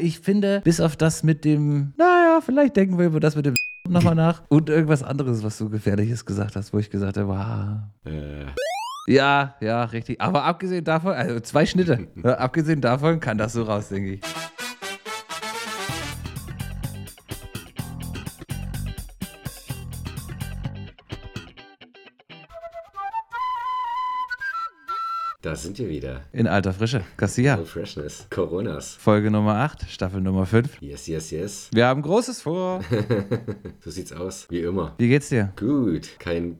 Ich finde, bis auf das mit dem, naja, vielleicht denken wir über das mit dem nochmal nach und irgendwas anderes, was du gefährliches gesagt hast, wo ich gesagt habe, wow. Äh, Ja, ja, richtig. Aber abgesehen davon, also zwei Schnitte. Abgesehen davon kann das so raus, denke ich. Da sind wir wieder. In alter Frische. Garcia. No Freshness. Coronas. Folge Nummer 8, Staffel Nummer 5. Yes, yes, yes. Wir haben Großes vor. So sieht's aus. Wie immer. Wie geht's dir? Gut. Kein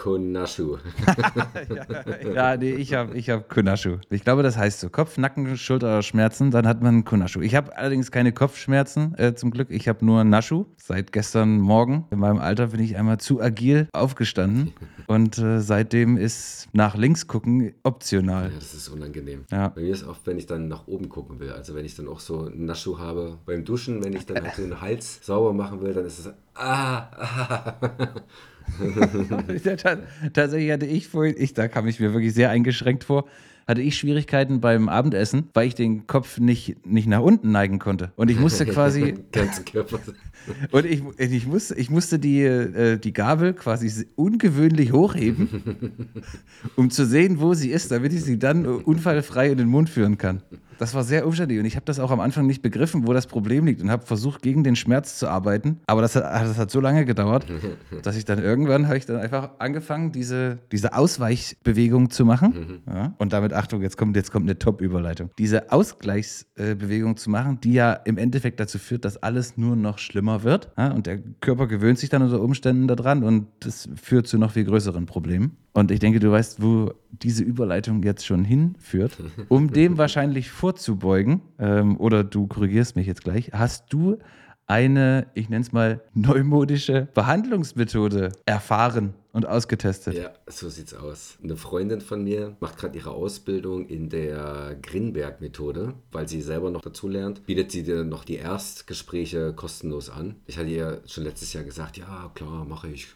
K Konashu. Ja, nee, ich habe ich hab Kunaschu. Ich glaube, das heißt so. Kopf, Nacken, Schulterschmerzen, dann hat man Kunaschu. Ich habe allerdings keine Kopfschmerzen, äh, zum Glück. Ich habe nur Naschu. Seit gestern Morgen. In meinem Alter bin ich einmal zu agil aufgestanden. Und äh, seitdem ist nach links gucken optional. Ja, das ist unangenehm. Ja. Bei mir ist oft, wenn ich dann nach oben gucken will. Also wenn ich dann auch so einen Naschu habe beim Duschen, wenn ich dann halt so den Hals sauber machen will, dann ist es ah, ah. Tatsächlich hatte ich vorhin, ich, da kam ich mir wirklich sehr eingeschränkt vor, hatte ich Schwierigkeiten beim Abendessen, weil ich den Kopf nicht, nicht nach unten neigen konnte. Und ich musste quasi, ganzen Körper. und ich, ich, musste, ich musste die, äh, die Gabel quasi ungewöhnlich hochheben, um zu sehen, wo sie ist, damit ich sie dann unfallfrei in den Mund führen kann. Das war sehr umständlich und ich habe das auch am Anfang nicht begriffen, wo das Problem liegt und habe versucht, gegen den Schmerz zu arbeiten. Aber das hat, das hat so lange gedauert, dass ich dann irgendwann habe ich dann einfach angefangen, diese, diese Ausweichbewegung zu machen. Ja, und damit, Achtung, jetzt kommt, jetzt kommt eine Top-Überleitung. Diese Ausgleichsbewegung zu machen, die ja im Endeffekt dazu führt, dass alles nur noch schlimmer wird. Ja, und der Körper gewöhnt sich dann unter Umständen daran und das führt zu noch viel größeren Problemen. Und ich denke, du weißt, wo diese Überleitung jetzt schon hinführt. Um dem wahrscheinlich vorzubeugen, ähm, oder du korrigierst mich jetzt gleich, hast du eine, ich nenne es mal, neumodische Behandlungsmethode erfahren und ausgetestet. Ja, so sieht's aus. Eine Freundin von mir macht gerade ihre Ausbildung in der Grinberg-Methode, weil sie selber noch dazu lernt. Bietet sie dir noch die Erstgespräche kostenlos an. Ich hatte ihr schon letztes Jahr gesagt, ja klar, mache ich.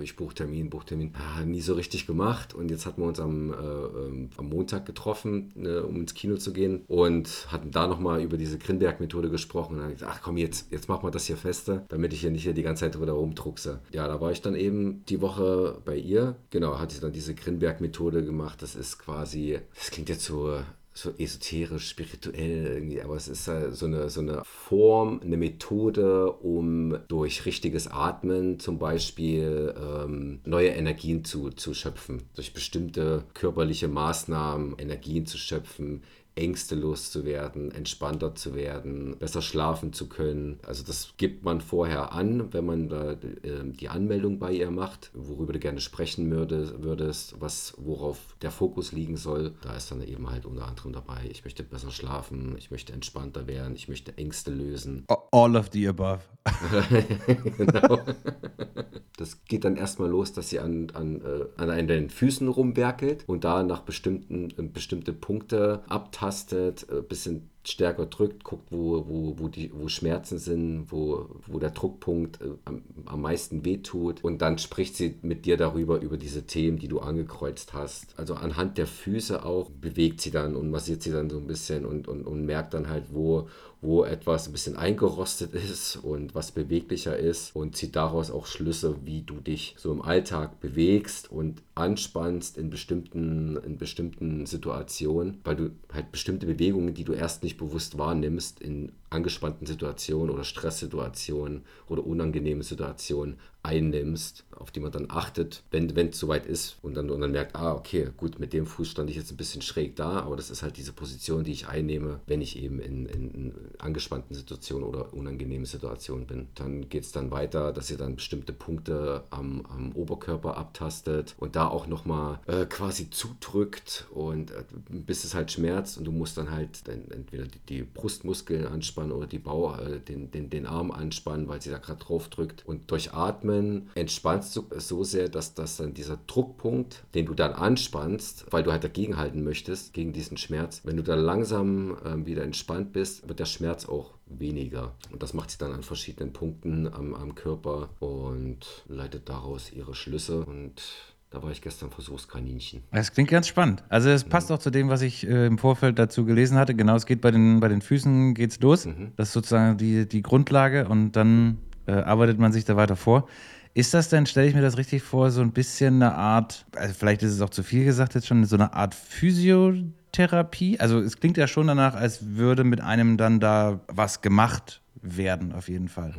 Ich buche Termin, buche Termin. Ah, nie so richtig gemacht. Und jetzt hatten wir uns am, äh, ähm, am Montag getroffen, ne, um ins Kino zu gehen. Und hatten da nochmal über diese Grinberg-Methode gesprochen. Und dann gesagt, ach komm, jetzt, jetzt machen wir das hier feste, damit ich hier nicht hier die ganze Zeit drüber rumdruckse. Ja, da war ich dann eben die Woche bei ihr. Genau, hatte ich dann diese Grinberg-Methode gemacht. Das ist quasi, das klingt jetzt so so esoterisch, spirituell irgendwie, aber es ist halt so eine, so eine Form, eine Methode, um durch richtiges Atmen zum Beispiel ähm, neue Energien zu, zu schöpfen, durch bestimmte körperliche Maßnahmen Energien zu schöpfen, Ängste loszuwerden, entspannter zu werden, besser schlafen zu können. Also das gibt man vorher an, wenn man da äh, die Anmeldung bei ihr macht, worüber du gerne sprechen würde, würdest, was, worauf der Fokus liegen soll. Da ist dann eben halt unter anderem dabei, ich möchte besser schlafen, ich möchte entspannter werden, ich möchte Ängste lösen. All of the above. genau. Das geht dann erstmal los, dass sie an, an, äh, an einen den Füßen rumwerkelt und da nach bestimmten äh, bestimmte Punkte abtastet, ein bisschen stärker drückt, guckt, wo, wo, wo, die, wo Schmerzen sind, wo, wo der Druckpunkt äh, am, am meisten wehtut. Und dann spricht sie mit dir darüber, über diese Themen, die du angekreuzt hast. Also anhand der Füße auch bewegt sie dann und massiert sie dann so ein bisschen und, und, und merkt dann halt, wo, wo etwas ein bisschen eingerostet ist und was beweglicher ist und zieht daraus auch Schlüsse, wie du dich so im Alltag bewegst und anspannst in bestimmten, in bestimmten Situationen, weil du halt bestimmte Bewegungen, die du erst nicht bewusst wahrnimmst, in angespannten Situationen oder Stresssituationen oder unangenehmen Situationen einnimmst, auf die man dann achtet, wenn es soweit ist und dann, und dann merkt, ah, okay, gut, mit dem Fuß stand ich jetzt ein bisschen schräg da, aber das ist halt diese Position, die ich einnehme, wenn ich eben in, in, angespannten Situationen oder unangenehmen Situationen bin. Dann geht es dann weiter, dass ihr dann bestimmte Punkte am, am Oberkörper abtastet und da auch nochmal äh, quasi zudrückt und äh, bis es halt schmerzt und du musst dann halt entweder die, die Brustmuskeln anspannen oder die Bau, äh, den, den, den Arm anspannen, weil sie da gerade drauf drückt und durch Atmen entspannst du es so sehr, dass das dann dieser Druckpunkt, den du dann anspannst, weil du halt dagegenhalten möchtest, gegen diesen Schmerz, wenn du da langsam ähm, wieder entspannt bist, wird der Schmerz auch weniger. Und das macht sie dann an verschiedenen Punkten am, am Körper und leitet daraus ihre Schlüsse und Da war ich gestern Versuchskaninchen. Das klingt ganz spannend. Also es passt auch zu dem, was ich äh, im Vorfeld dazu gelesen hatte. Genau, es geht bei den, bei den Füßen geht's los. Das ist sozusagen die, die Grundlage und dann äh, arbeitet man sich da weiter vor. Ist das denn, stelle ich mir das richtig vor, so ein bisschen eine Art, also vielleicht ist es auch zu viel gesagt jetzt schon, so eine Art Physiotherapie? Also es klingt ja schon danach, als würde mit einem dann da was gemacht werden, auf jeden Fall.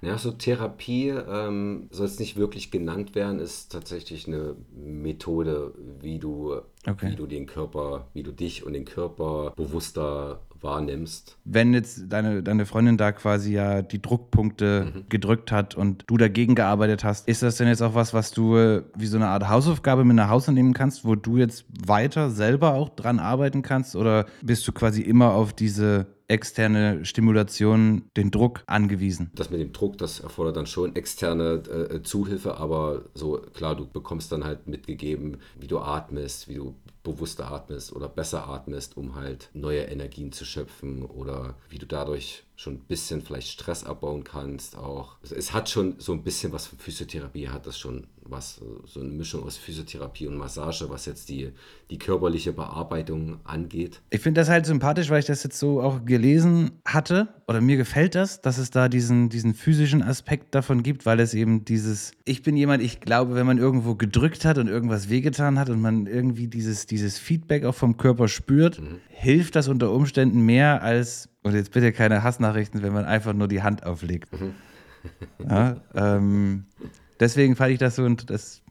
Ja, so Therapie ähm, soll es nicht wirklich genannt werden, ist tatsächlich eine Methode, wie du, Okay. wie du den Körper, wie du dich und den Körper bewusster wahrnimmst. Wenn jetzt deine, deine Freundin da quasi ja die Druckpunkte gedrückt hat und du dagegen gearbeitet hast, ist das denn jetzt auch was, was du äh, wie so eine Art Hausaufgabe mit nach Hause nehmen kannst, wo du jetzt weiter selber auch dran arbeiten kannst? Oder bist du quasi immer auf diese externe Stimulation, den Druck angewiesen? Das mit dem Druck, das erfordert dann schon externe äh, Zuhilfe, aber so klar, du bekommst dann halt mitgegeben, wie du atmest, wie du bewusster atmest oder besser atmest, um halt neue Energien zu schöpfen oder wie du dadurch schon ein bisschen vielleicht Stress abbauen kannst auch. Es, hat schon so ein bisschen was von Physiotherapie, hat das schon was, so eine Mischung aus Physiotherapie und Massage, was jetzt die, die körperliche Bearbeitung angeht. Ich finde das halt sympathisch, weil ich das jetzt so auch gelesen hatte oder mir gefällt das, dass es da diesen, diesen physischen Aspekt davon gibt, weil es eben dieses, ich bin jemand, ich glaube, wenn man irgendwo gedrückt hat und irgendwas wehgetan hat und man irgendwie dieses, dieses Feedback auch vom Körper spürt, hilft das unter Umständen mehr als, und jetzt bitte keine Hassnachrichten, wenn man einfach nur die Hand auflegt. Ja, ähm, deswegen fand ich das so und das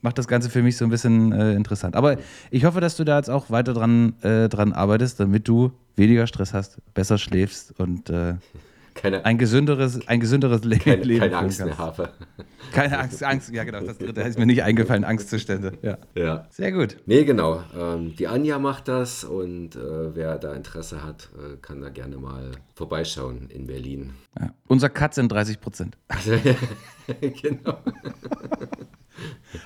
macht das Ganze für mich so ein bisschen äh, interessant. Aber ich hoffe, dass du da jetzt auch weiter dran, äh, dran arbeitest, damit du weniger Stress hast, besser schläfst und äh, Keine, ein gesünderes, ein gesünderes Le keine, Leben keine Angst mehr habe. Keine Angst, Angst, ja genau, das dritte ist mir nicht eingefallen, Angstzustände. Ja. Ja. Sehr gut. Nee, genau. Ähm, die Anja macht das und äh, wer da Interesse hat, äh, kann da gerne mal vorbeischauen in Berlin. Ja. Unser Cut sind 30 Prozent. Genau.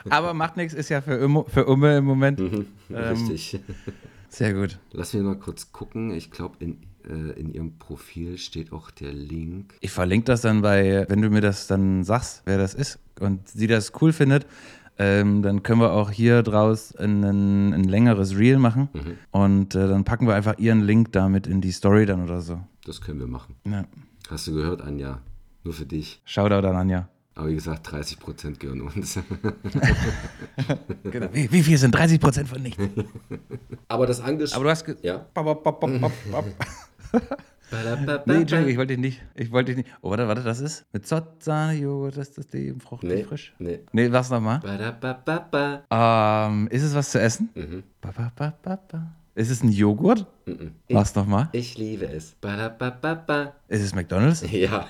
Aber macht nichts, ist ja für, Umme- für Umme im Moment. Mhm. Ähm, Richtig. Sehr gut. Lass mich mal kurz gucken. Ich glaube, in, in ihrem Profil steht auch der Link. Ich verlinke das dann bei, wenn du mir das dann sagst, wer das ist und sie das cool findet, ähm, dann können wir auch hier draus ein, ein, ein längeres Reel machen und äh, dann packen wir einfach ihren Link damit in die Story dann oder so. Das können wir machen. Ja. Hast du gehört, Anja? Nur für dich. Shoutout an Anja. Aber wie gesagt, 30 Prozent gehören uns. Genau. Wie, wie viel sind 30 Prozent von nichts? Aber das angesprochen. Aber du hast. Ja. Bop, bop, bop, bop, bop. Nee, Entschuldigung, ich wollte dich nicht. Ich wollte dich nicht. Oh, warte, warte, das ist mit Zott, Sahne, Joghurt, das ist das die fruchtig Nee, frisch. nee. Nee, was nochmal? Ähm, ist es was zu essen? Mhm. Ba, ba, ba. Ist es ein Joghurt? Mhm. Was nochmal? Ich liebe es. Ist es McDonalds? Ja.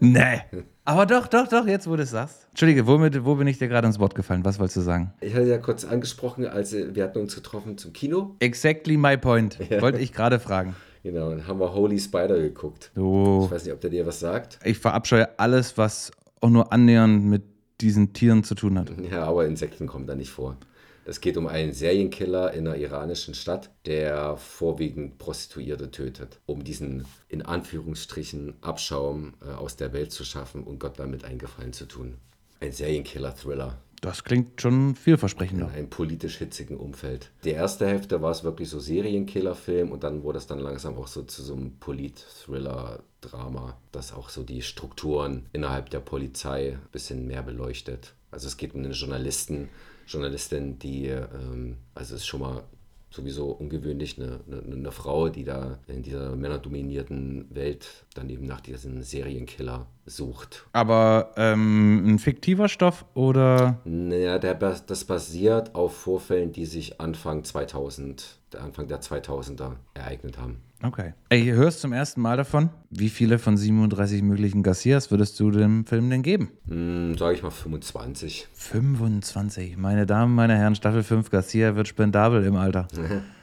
Nee. Aber doch, doch, doch, jetzt wo du es sagst. Entschuldige, womit, wo bin ich dir gerade ins Wort gefallen? Was wolltest du sagen? Ich hatte ja kurz angesprochen, als wir hatten uns getroffen zum Kino. Exactly my point. Wollte ich gerade fragen. Genau, dann haben wir Holy Spider geguckt. So. Ich weiß nicht, ob der dir was sagt. Ich verabscheue alles, was auch nur annähernd mit diesen Tieren zu tun hat. Ja, aber Insekten kommen da nicht vor. Es geht um einen Serienkiller in einer iranischen Stadt, der vorwiegend Prostituierte tötet, um diesen in Anführungsstrichen Abschaum äh, aus der Welt zu schaffen und Gott damit einen Gefallen zu tun. Ein Serienkiller-Thriller Das klingt schon vielversprechender. in einem politisch hitzigen Umfeld. Die erste Hälfte war es wirklich so Serienkiller-Film und dann wurde es dann langsam auch so zu so einem Polit-Thriller-Drama, das auch so die Strukturen innerhalb der Polizei ein bisschen mehr beleuchtet. Also es geht um einen Journalisten, Journalistin, die, ähm, also es ist schon mal sowieso ungewöhnlich, eine, eine, eine Frau, die da in dieser männerdominierten Welt dann eben nach diesem Serienkiller sucht. Aber ähm, ein fiktiver Stoff oder Naja, der, das basiert auf Vorfällen, die sich Anfang 2000, der Anfang der 2000er ereignet haben. Okay. Ey, du hörst zum ersten Mal davon. Wie viele von 37 möglichen Garcias würdest du dem Film denn geben? Hm, sage ich mal 25. 25. Meine Damen, meine Herren, Staffel 5 Garcia wird spendabel im Alter.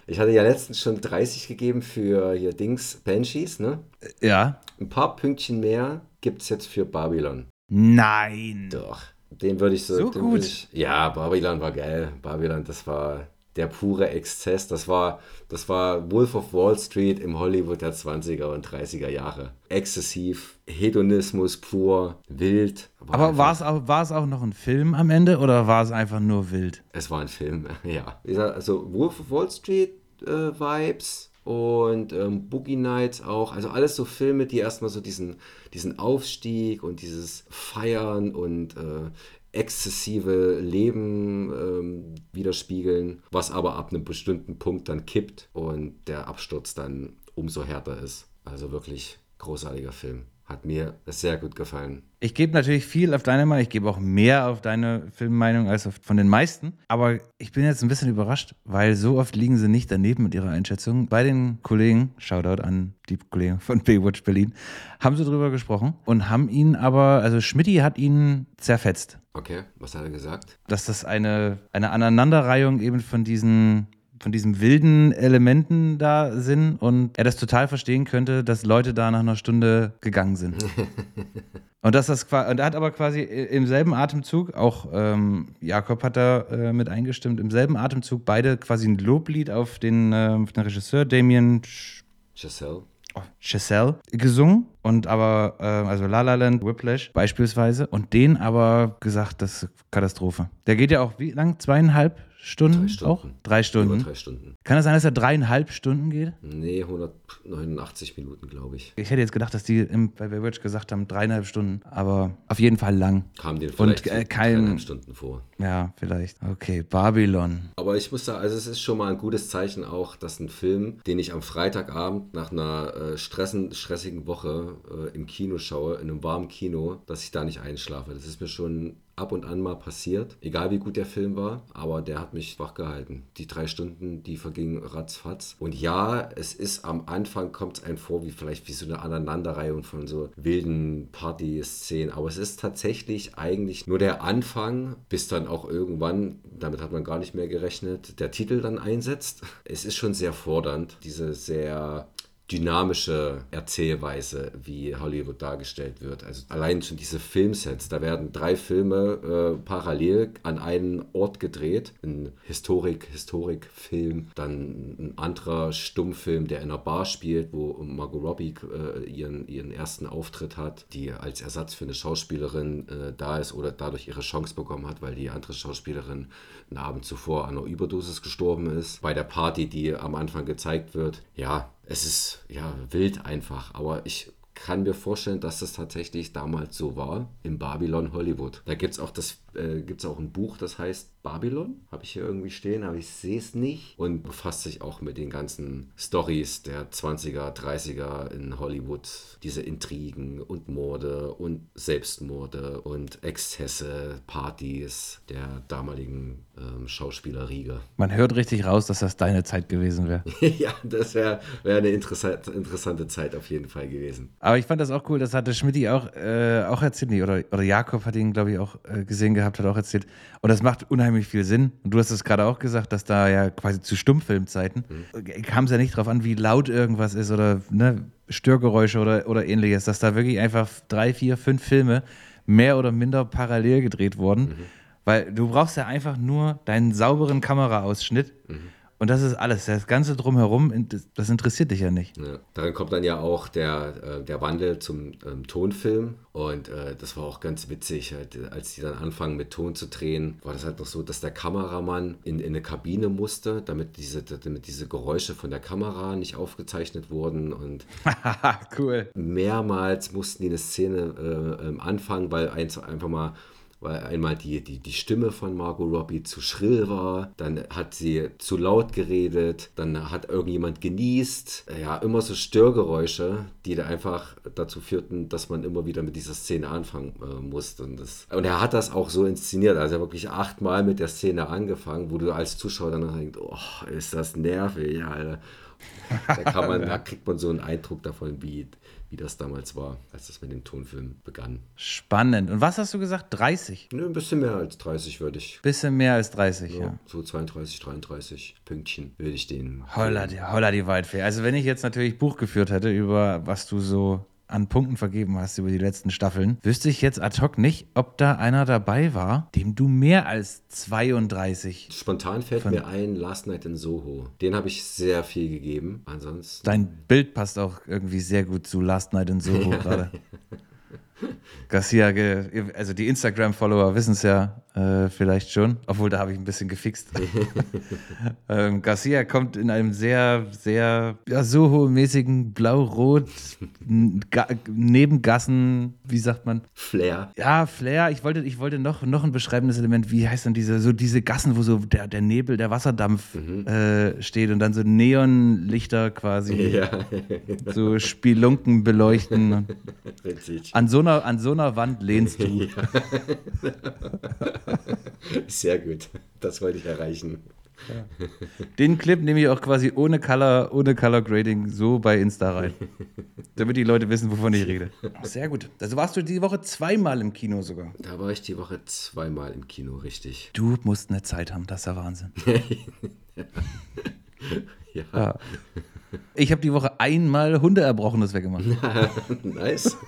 Ich hatte ja letztens schon 30 gegeben für hier Dings, Banshees, ne? Ja. Ein paar Pünktchen mehr gibt es jetzt für Babylon. Nein. Doch. Den würde ich so. So gut? Ich, ja, Babylon war geil. Babylon, das war. Der pure Exzess. Das war, das war Wolf of Wall Street im Hollywood der 20er und 30er Jahre. Exzessiv, Hedonismus pur, wild. Aber war es, auch, war es auch noch ein Film am Ende oder war es einfach nur wild? Es war ein Film, ja. Also Wolf of Wall Street äh, Vibes und ähm, Boogie Nights auch. Also alles so Filme, die erstmal so diesen, diesen Aufstieg und dieses Feiern und äh, exzessive Leben ähm, widerspiegeln, was aber ab einem bestimmten Punkt dann kippt und der Absturz dann umso härter ist. Also wirklich großartiger Film. Hat mir sehr gut gefallen. Ich gebe natürlich viel auf deine Meinung. Ich gebe auch mehr auf deine Filmmeinung als von den meisten. Aber ich bin jetzt ein bisschen überrascht, weil so oft liegen sie nicht daneben mit ihrer Einschätzung. Bei den Kollegen, Shoutout an die Kollegen von Baywatch Berlin, haben sie drüber gesprochen und haben ihn aber, also Schmidti hat ihn zerfetzt. Okay, was hat er gesagt? Dass das eine, eine Aneinanderreihung eben von diesen von diesen wilden Elementen da sind und er das total verstehen könnte, dass Leute da nach einer Stunde gegangen sind. und dass das und er hat aber quasi im selben Atemzug, auch ähm, Jakob hat da äh, mit eingestimmt, im selben Atemzug beide quasi ein Loblied auf den, äh, auf den Regisseur Damien Chazelle. Oh, Chazelle gesungen und aber, äh, also La La Land, Whiplash beispielsweise und den aber gesagt, das ist Katastrophe. Der geht ja auch wie lang? Zweieinhalb Stunden, drei Stunden. auch? Drei Stunden. drei Stunden. Kann das sein, dass er dreieinhalb Stunden geht? Nee, 189 Minuten, glaube ich. Ich hätte jetzt gedacht, dass die im, bei Baywatch gesagt haben, dreieinhalb Stunden, aber auf jeden Fall lang. Kam dir vielleicht Und, äh, kein, Stunden vor. Ja, vielleicht. Okay, Babylon. Aber ich muss sagen, also es ist schon mal ein gutes Zeichen auch, dass ein Film, den ich am Freitagabend nach einer äh, stressen, stressigen Woche äh, im Kino schaue, in einem warmen Kino, dass ich da nicht einschlafe. Das ist mir schon ab und an mal passiert, egal wie gut der Film war, aber der hat mich wach gehalten. Die drei Stunden, die vergingen ratzfatz. Und ja, es ist am Anfang, kommt es einem vor, wie vielleicht wie so eine Aneinanderreihung von so wilden Party-Szenen, aber es ist tatsächlich eigentlich nur der Anfang, bis dann auch irgendwann, damit hat man gar nicht mehr gerechnet, der Titel dann einsetzt. Es ist schon sehr fordernd, diese sehr dynamische Erzählweise, wie Hollywood dargestellt wird. Also allein schon diese Filmsets, da werden drei Filme äh, parallel an einen Ort gedreht. Ein Historik, Historikfilm, dann ein anderer Stummfilm, der in einer Bar spielt, wo Margot Robbie äh, ihren, ihren ersten Auftritt hat, die als Ersatz für eine Schauspielerin äh, da ist oder dadurch ihre Chance bekommen hat, weil die andere Schauspielerin einen Abend zuvor an einer Überdosis gestorben ist. Bei der Party, die am Anfang gezeigt wird, ja, es ist ja wild einfach, aber ich kann mir vorstellen, dass das tatsächlich damals so war im Babylon Hollywood. Da gibt es auch, äh, auch ein Buch, das heißt Babylon, habe ich hier irgendwie stehen, aber ich sehe es nicht und befasst sich auch mit den ganzen Stories der 20er, 30er in Hollywood, diese Intrigen und Morde und Selbstmorde und Exzesse, Partys der damaligen ähm, Schauspielerriege. Man hört richtig raus, dass das deine Zeit gewesen wäre. ja, das wäre wär eine interessante, interessante Zeit auf jeden Fall gewesen. Aber ich fand das auch cool, das hatte Schmidt auch, äh, auch erzählt, oder, oder Jakob hat ihn, glaube ich, auch äh, gesehen gehabt, hat auch erzählt. Und das macht unheimlich viel Sinn. Und du hast es gerade auch gesagt, dass da ja quasi zu Stummfilmzeiten mhm. kam es ja nicht drauf an, wie laut irgendwas ist oder ne, Störgeräusche oder, oder ähnliches, dass da wirklich einfach drei, vier, fünf Filme mehr oder minder parallel gedreht wurden. Mhm. Weil du brauchst ja einfach nur deinen sauberen Kameraausschnitt. Mhm und das ist alles. Das Ganze drumherum, das interessiert dich ja nicht. Ja. Daran kommt dann ja auch der, äh, der Wandel zum ähm, Tonfilm. Und äh, das war auch ganz witzig. Halt, als die dann anfangen mit Ton zu drehen, war das halt noch so, dass der Kameramann in, in eine Kabine musste, damit diese, damit diese Geräusche von der Kamera nicht aufgezeichnet wurden. Und cool. mehrmals mussten die eine Szene äh, ähm, anfangen, weil eins einfach mal weil einmal die, die, die Stimme von Margot Robbie zu schrill war, dann hat sie zu laut geredet, dann hat irgendjemand genießt. Ja, immer so Störgeräusche, die da einfach dazu führten, dass man immer wieder mit dieser Szene anfangen äh, musste. Und, das, und er hat das auch so inszeniert, also er hat wirklich achtmal mit der Szene angefangen, wo du als Zuschauer dann denkst, oh, ist das nervig, Alter. Da, kann man, da kriegt man so einen Eindruck davon, wie, wie das damals war, als das mit dem Tonfilm begann. Spannend. Und was hast du gesagt? 30? Nö, ein bisschen mehr als 30 würde ich. Bisschen mehr als 30, so, ja. So 32, 33 Pünktchen würde ich den. Holla die, holla die Waldfee. Also wenn ich jetzt natürlich Buch geführt hätte über was du so an Punkten vergeben hast über die letzten Staffeln, wüsste ich jetzt ad hoc nicht, ob da einer dabei war, dem du mehr als 32. Spontan fällt mir ein Last Night in Soho. Den habe ich sehr viel gegeben. Ansonsten. Dein Bild passt auch irgendwie sehr gut zu Last Night in Soho gerade. Garcia, also die Instagram-Follower wissen es ja äh, vielleicht schon, obwohl da habe ich ein bisschen gefixt. ähm, Garcia kommt in einem sehr, sehr ja, Soho-mäßigen Blau-Rot Nebengassen, wie sagt man? Flair. Ja, Flair, ich wollte, ich wollte noch, noch ein beschreibendes Element, wie heißt denn diese, so diese Gassen, wo so der, der Nebel, der Wasserdampf äh, steht und dann so Neonlichter quasi, Ja, so Spelunken beleuchten. richtig. An so einer, an so einer Wand lehnst du. Sehr gut. Das wollte ich erreichen. Den Clip nehme ich auch quasi ohne Color, ohne Color Grading so bei Insta rein. Damit die Leute wissen, wovon ich rede. Sehr gut. Also warst du die Woche zweimal im Kino sogar. Da war ich die Woche zweimal im Kino, richtig. Du musst eine Zeit haben, das ist ja Wahnsinn. Ja, Ja. Ich habe die Woche einmal Hundeerbrochenes weggemacht. nice.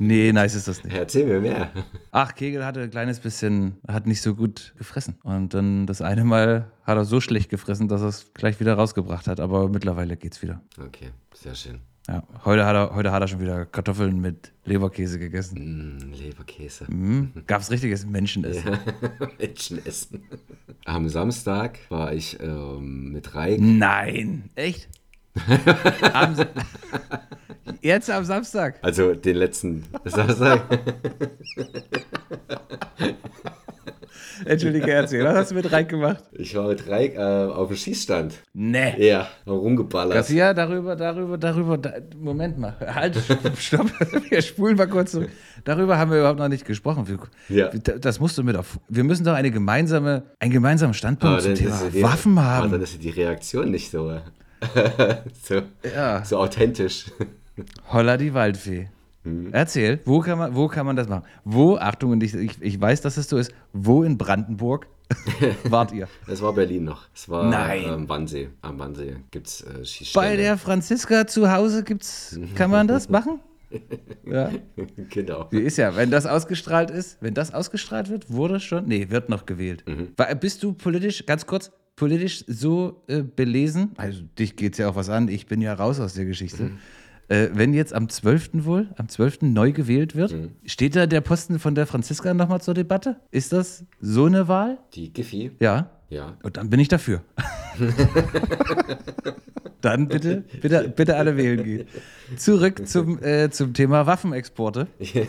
Nee, nice ist das nicht. Erzähl mir mehr. Ach, Kegel hatte ein kleines bisschen, hat nicht so gut gefressen. Und dann das eine Mal hat er so schlecht gefressen, dass er es gleich wieder rausgebracht hat. Aber mittlerweile geht's wieder. Okay, sehr schön. Ja, heute hat er, heute hat er schon wieder Kartoffeln mit Leberkäse gegessen. Mm, Leberkäse. Mhm. Gab's richtiges Menschenessen. Menschen essen. Am Samstag war ich ähm, mit Reik. Nein, echt? am, Jetzt am Samstag. Also den letzten Samstag. Entschuldige, erzähl, was hast du mit reingemacht? Ich war mit Reik äh, auf dem Schießstand. Nee. Ja, rumgeballert. Garcia, darüber, darüber, darüber, da, Moment mal, halt, stopp, wir spulen mal kurz zurück. Darüber haben wir überhaupt noch nicht gesprochen. Wir, Ja. Das musst du mit auf. Wir müssen doch eine gemeinsame, einen gemeinsamen Standpunkt zum Thema die- Waffen aber haben. dann ist die Reaktion nicht so, so, Ja. so authentisch. Holla die Waldfee. Mhm. Erzähl, wo kann, man, wo kann man das machen? Wo, Achtung, und ich, ich, ich weiß, dass es so ist, wo in Brandenburg wart ihr? Es war Berlin noch. Es war Nein. ähm, Wannsee. Am Wannsee gibt es äh. Bei der Franziska zu Hause gibt's, kann man das machen? Ja. genau. Wie ist ja, wenn das ausgestrahlt ist, wenn das ausgestrahlt wird, wurde schon, nee, wird noch gewählt. War- Bist du politisch, ganz kurz, politisch so äh, belesen? Also dich geht's ja auch was an, ich bin ja raus aus der Geschichte. Äh, wenn jetzt am 12. wohl, am 12. neu gewählt wird, steht da der Posten von der Franziska nochmal zur Debatte? Ist das so eine Wahl? Die Giffy. Ja. Ja. Und dann bin ich dafür. dann bitte, bitte, bitte alle wählen gehen. Zurück zum, äh, zum Thema Waffenexporte.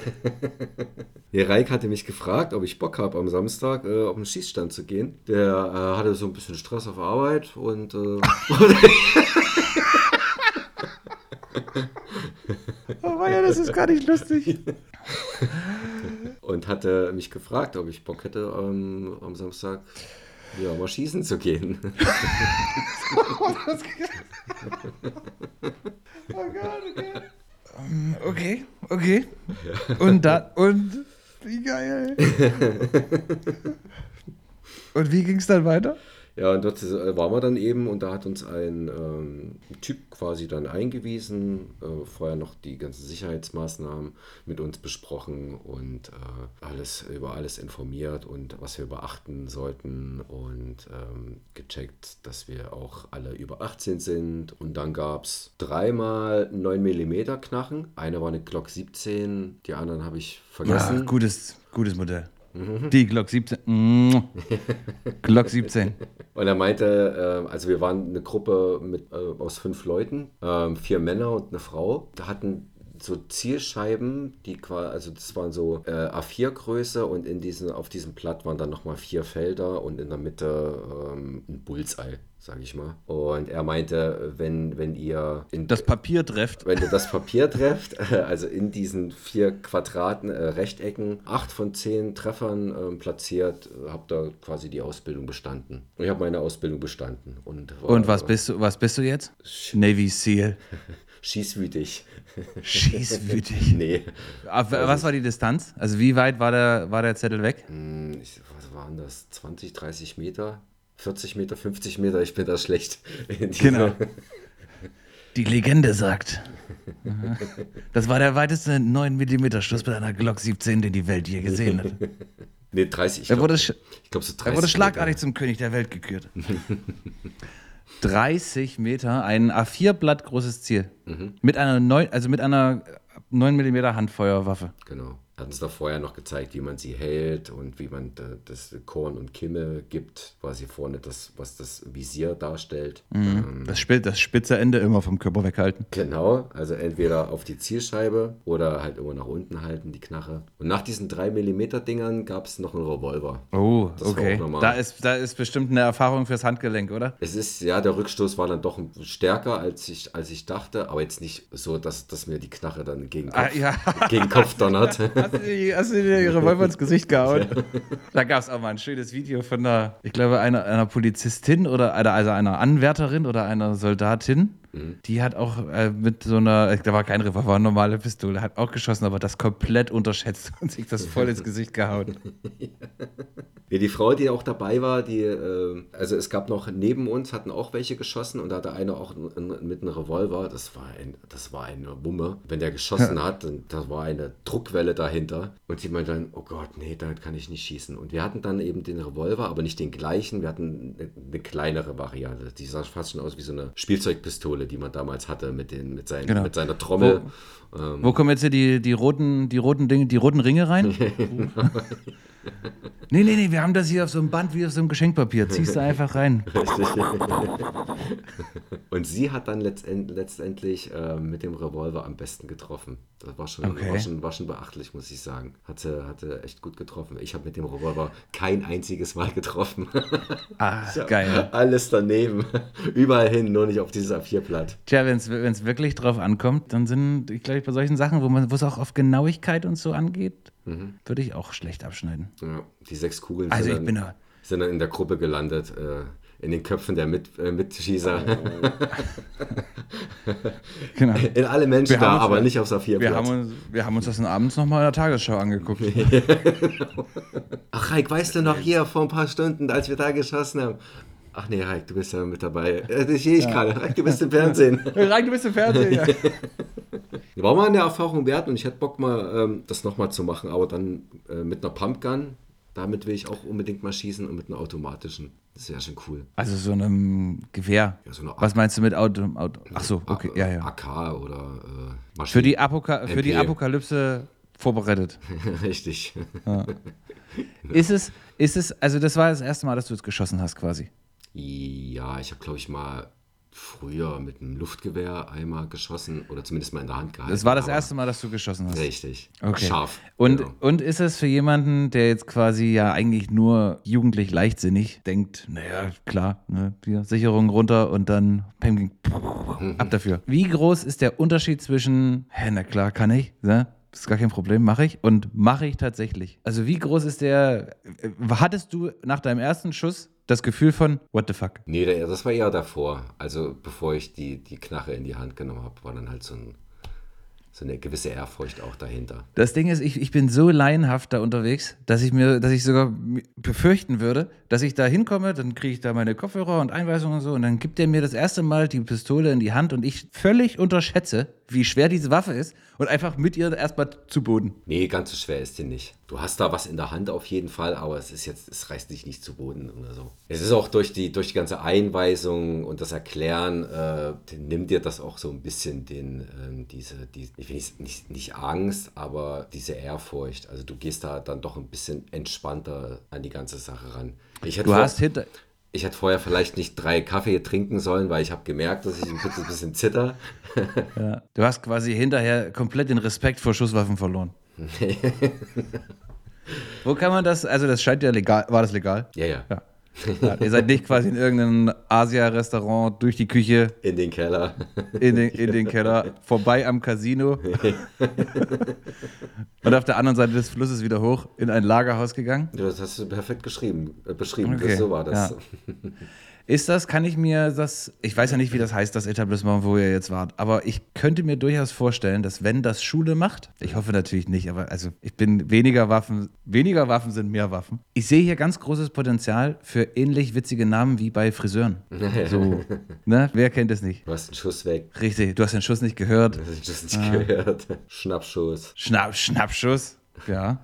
Der Reik hatte mich gefragt, ob ich Bock habe, am Samstag äh, auf den Schießstand zu gehen. Der äh, hatte so ein bisschen Stress auf Arbeit und äh, Oh ja, das ist gar nicht lustig. und hatte mich gefragt, ob ich Bock hätte, ähm, am Samstag ja, mal schießen zu gehen. Okay, okay. Und dann, und wie geil. Und wie ging es dann weiter? Ja, und dort äh, waren wir dann eben und da hat uns ein ähm, Typ quasi dann eingewiesen, äh, vorher noch die ganzen Sicherheitsmaßnahmen mit uns besprochen und äh, alles über alles informiert und was wir beachten sollten und ähm, gecheckt, dass wir auch alle über 18 sind. Und dann gab es dreimal 9 mm Knarren. Eine war eine Glock 17, die anderen habe ich Ja, vergessen. gutes, gutes Modell. Die Glock 17. Mm. Glock 17. Und er meinte, äh, also wir waren eine Gruppe mit, äh, aus fünf Leuten, ähm, vier Männer und eine Frau. Da hatten so Zielscheiben, die quasi, also das waren so äh, A4-Größe und in diesen, auf diesem Blatt waren dann nochmal vier Felder und in der Mitte ähm, ein Bullseye, sage ich mal. Und er meinte, wenn, wenn ihr in Das Papier trefft. wenn du das Papier trefft, also in diesen vier Quadraten, äh, Rechtecken, acht von zehn Treffern ähm, platziert, äh, habt ihr quasi die Ausbildung bestanden. Ich habe meine Ausbildung bestanden. Und, war, Und was bist du, was bist du jetzt? Navy SEAL. Schießwütig. Schießwütig. nee. Auf, was war die Distanz? Also wie weit war der, war der Zettel weg? Hm, Ich, was waren das? 20, 30 Meter? 40 Meter, 50 Meter? Ich bin da schlecht. Genau. Die Legende sagt. Das war der weiteste 9 mm Schuss mit einer Glock 17, den die Welt je gesehen hat. Nee, 30. Ich Er glaub- glaube so 30. er wurde schlagartig Meter. zum König der Welt gekürt. 30 Meter, ein A4-Blatt großes Ziel. Mhm. Mit einer 9, also mit einer 9 mm Handfeuerwaffe. Genau. Hat uns da vorher noch gezeigt, wie man sie hält und wie man da, das Korn und Kimme gibt, quasi vorne das, was das Visier darstellt. Ähm, Das, Spi- das spitze Ende immer vom Körper weghalten. Genau, also entweder auf die Zielscheibe oder halt immer nach unten halten, die Knarre. Und nach diesen 3 mm Dingern gab es noch einen Revolver. Oh, Das okay. Da ist, da ist bestimmt eine Erfahrung fürs Handgelenk, oder? Es ist, ja, der Rückstoß war dann doch stärker, als ich, als ich dachte, aber jetzt nicht so, dass, dass mir die Knarre dann gegen Kopf, Ah, ja. gegen Kopf donnert. Hast du, die, hast du dir Revolver ins Gesicht gehauen? Da gab es auch mal ein schönes Video von einer, ich glaube, einer, einer Polizistin oder einer, also einer Anwärterin oder einer Soldatin. Die hat auch äh, mit so einer, da war kein Revolver, war eine normale Pistole, hat auch geschossen, aber das komplett unterschätzt und sich das voll ins Gesicht gehauen. Ja, die Frau, die auch dabei war, die, äh, also es gab noch neben uns, hatten auch welche geschossen und da hatte einer auch n- n- mit einem Revolver, das war, ein, das war eine Wumme. Wenn der geschossen hat, dann da war eine Druckwelle dahinter und sie meinte dann, oh Gott, nee, damit kann ich nicht schießen. Und wir hatten dann eben den Revolver, aber nicht den gleichen, wir hatten eine, eine kleinere Variante. Die sah fast schon aus wie so eine Spielzeugpistole, die man damals hatte mit, den, mit, seinen, Genau. mit seiner Trommel. Ähm, Wo kommen jetzt hier die, die, roten, die, roten Dinge, die roten Ringe rein? nee, nee, nee, wir haben das hier auf so einem Band wie auf so einem Geschenkpapier. Ziehst du einfach rein. Richtig. Und sie hat dann letztend, letztendlich äh, mit dem Revolver am besten getroffen. Das war schon, Okay. war schon, war schon beachtlich, muss ich sagen. Hatte, hatte echt gut getroffen. Ich habe mit dem Revolver kein einziges Mal getroffen. Ah, geil. Alles daneben. Überall hin, nur nicht auf dieses A4-Blatt. Tja, wenn es wirklich drauf ankommt, dann sind, ich glaube, bei solchen Sachen, wo man, wo es auch auf Genauigkeit und so angeht, würde ich auch schlecht abschneiden. Ja, die sechs Kugeln Also sind, ich dann, bin da. sind dann in der Gruppe gelandet. Äh, in den Köpfen der Mit, äh, Mitschießer. Genau. In alle Menschen Wir da, uns- aber nicht aufs A4-Blatt. Wir haben, uns, wir haben uns das dann abends nochmal in der Tagesschau angeguckt. Ach, Reik, weißt du noch hier vor ein paar Stunden, als wir da geschossen haben? Ach nee, Reik, du bist ja mit dabei. Äh, Das sehe ich gerade. Reik, du bist im Fernsehen. Rein, du bist im Fernsehen. Ja. War mal eine Erfahrung wert und ich hätte Bock mal, ähm, das nochmal zu machen, aber dann äh, mit einer Pumpgun. Damit will ich auch unbedingt mal schießen und mit einer automatischen. Das wäre schon cool. Also so einem Gewehr. Ja, so eine Was meinst du mit Auto? Auto? Ach so, okay, ja, ja. AK oder äh, Maschinen. Für die, Apoka für die MP. Apokalypse vorbereitet. Richtig. Ist es, ist es, also das war das erste Mal, dass du es geschossen hast quasi. Ja, ich habe, glaube ich, mal früher mit einem Luftgewehr einmal geschossen oder zumindest mal in der Hand gehalten. Das war das erste Mal, dass du geschossen hast. Richtig. Okay. Scharf. Und, genau. und ist es für jemanden, der jetzt quasi ja eigentlich nur jugendlich leichtsinnig denkt, naja, klar, ne, hier, Sicherung runter und dann peng, ab dafür. Wie groß ist der Unterschied zwischen, hä, na klar, kann ich, ne? Das ist gar kein Problem, mache ich und mache ich tatsächlich. Also wie groß ist der, äh, hattest du nach deinem ersten Schuss das Gefühl von, what the fuck? Nee, das war eher davor. Also bevor ich die, die Knarre in die Hand genommen habe, war dann halt so, ein, so eine gewisse Ehrfurcht auch dahinter. Das Ding ist, ich, ich bin so laienhaft da unterwegs, dass ich mir, dass ich sogar befürchten würde, dass ich da hinkomme, dann kriege ich da meine Kopfhörer und Einweisungen und so und dann gibt er mir das erste Mal die Pistole in die Hand und ich völlig unterschätze, wie schwer diese Waffe ist und einfach mit ihr erstmal zu Boden. Nee, ganz so schwer ist die nicht. Du hast da was in der Hand auf jeden Fall, aber es ist jetzt, es reißt dich nicht zu Boden oder so. Es ist auch durch die, durch die ganze Einweisung und das Erklären, äh, nimmt dir das auch so ein bisschen den, ähm, diese, die, ich will nicht, nicht, nicht Angst, aber diese Ehrfurcht. Also du gehst da dann doch ein bisschen entspannter an die ganze Sache ran. Ich hätte Du hast hinter. Ich hätte vorher vielleicht nicht drei Kaffee trinken sollen, weil ich habe gemerkt, dass ich ein bisschen, bisschen zitter. Ja, du hast quasi hinterher komplett den Respekt vor Schusswaffen verloren. Wo kann man das? Also, das scheint ja legal. War das legal? Ja, ja. Ja. Ja ihr seid nicht quasi in irgendeinem Asia-Restaurant durch die Küche In den Keller. in den, in den Keller, vorbei am Casino und auf der anderen Seite des Flusses wieder hoch in ein Lagerhaus gegangen. Ja, Das hast du perfekt geschrieben, beschrieben. Okay, Das, so war das. ja. Ist das, kann ich mir das, ich weiß ja nicht, wie das heißt, das Etablissement, wo ihr jetzt wart, aber ich könnte mir durchaus vorstellen, dass wenn das Schule macht, ich hoffe natürlich nicht, aber also ich bin weniger Waffen, weniger Waffen sind mehr Waffen. Ich sehe hier ganz großes Potenzial für ähnlich witzige Namen wie bei Friseuren. So, ne? Wer kennt es nicht? Du hast einen Schuss weg. Richtig, du hast den Schuss nicht gehört. Du hast den Schuss nicht gehört. Schnappschuss. Schnapp, Schnappschuss. Ja.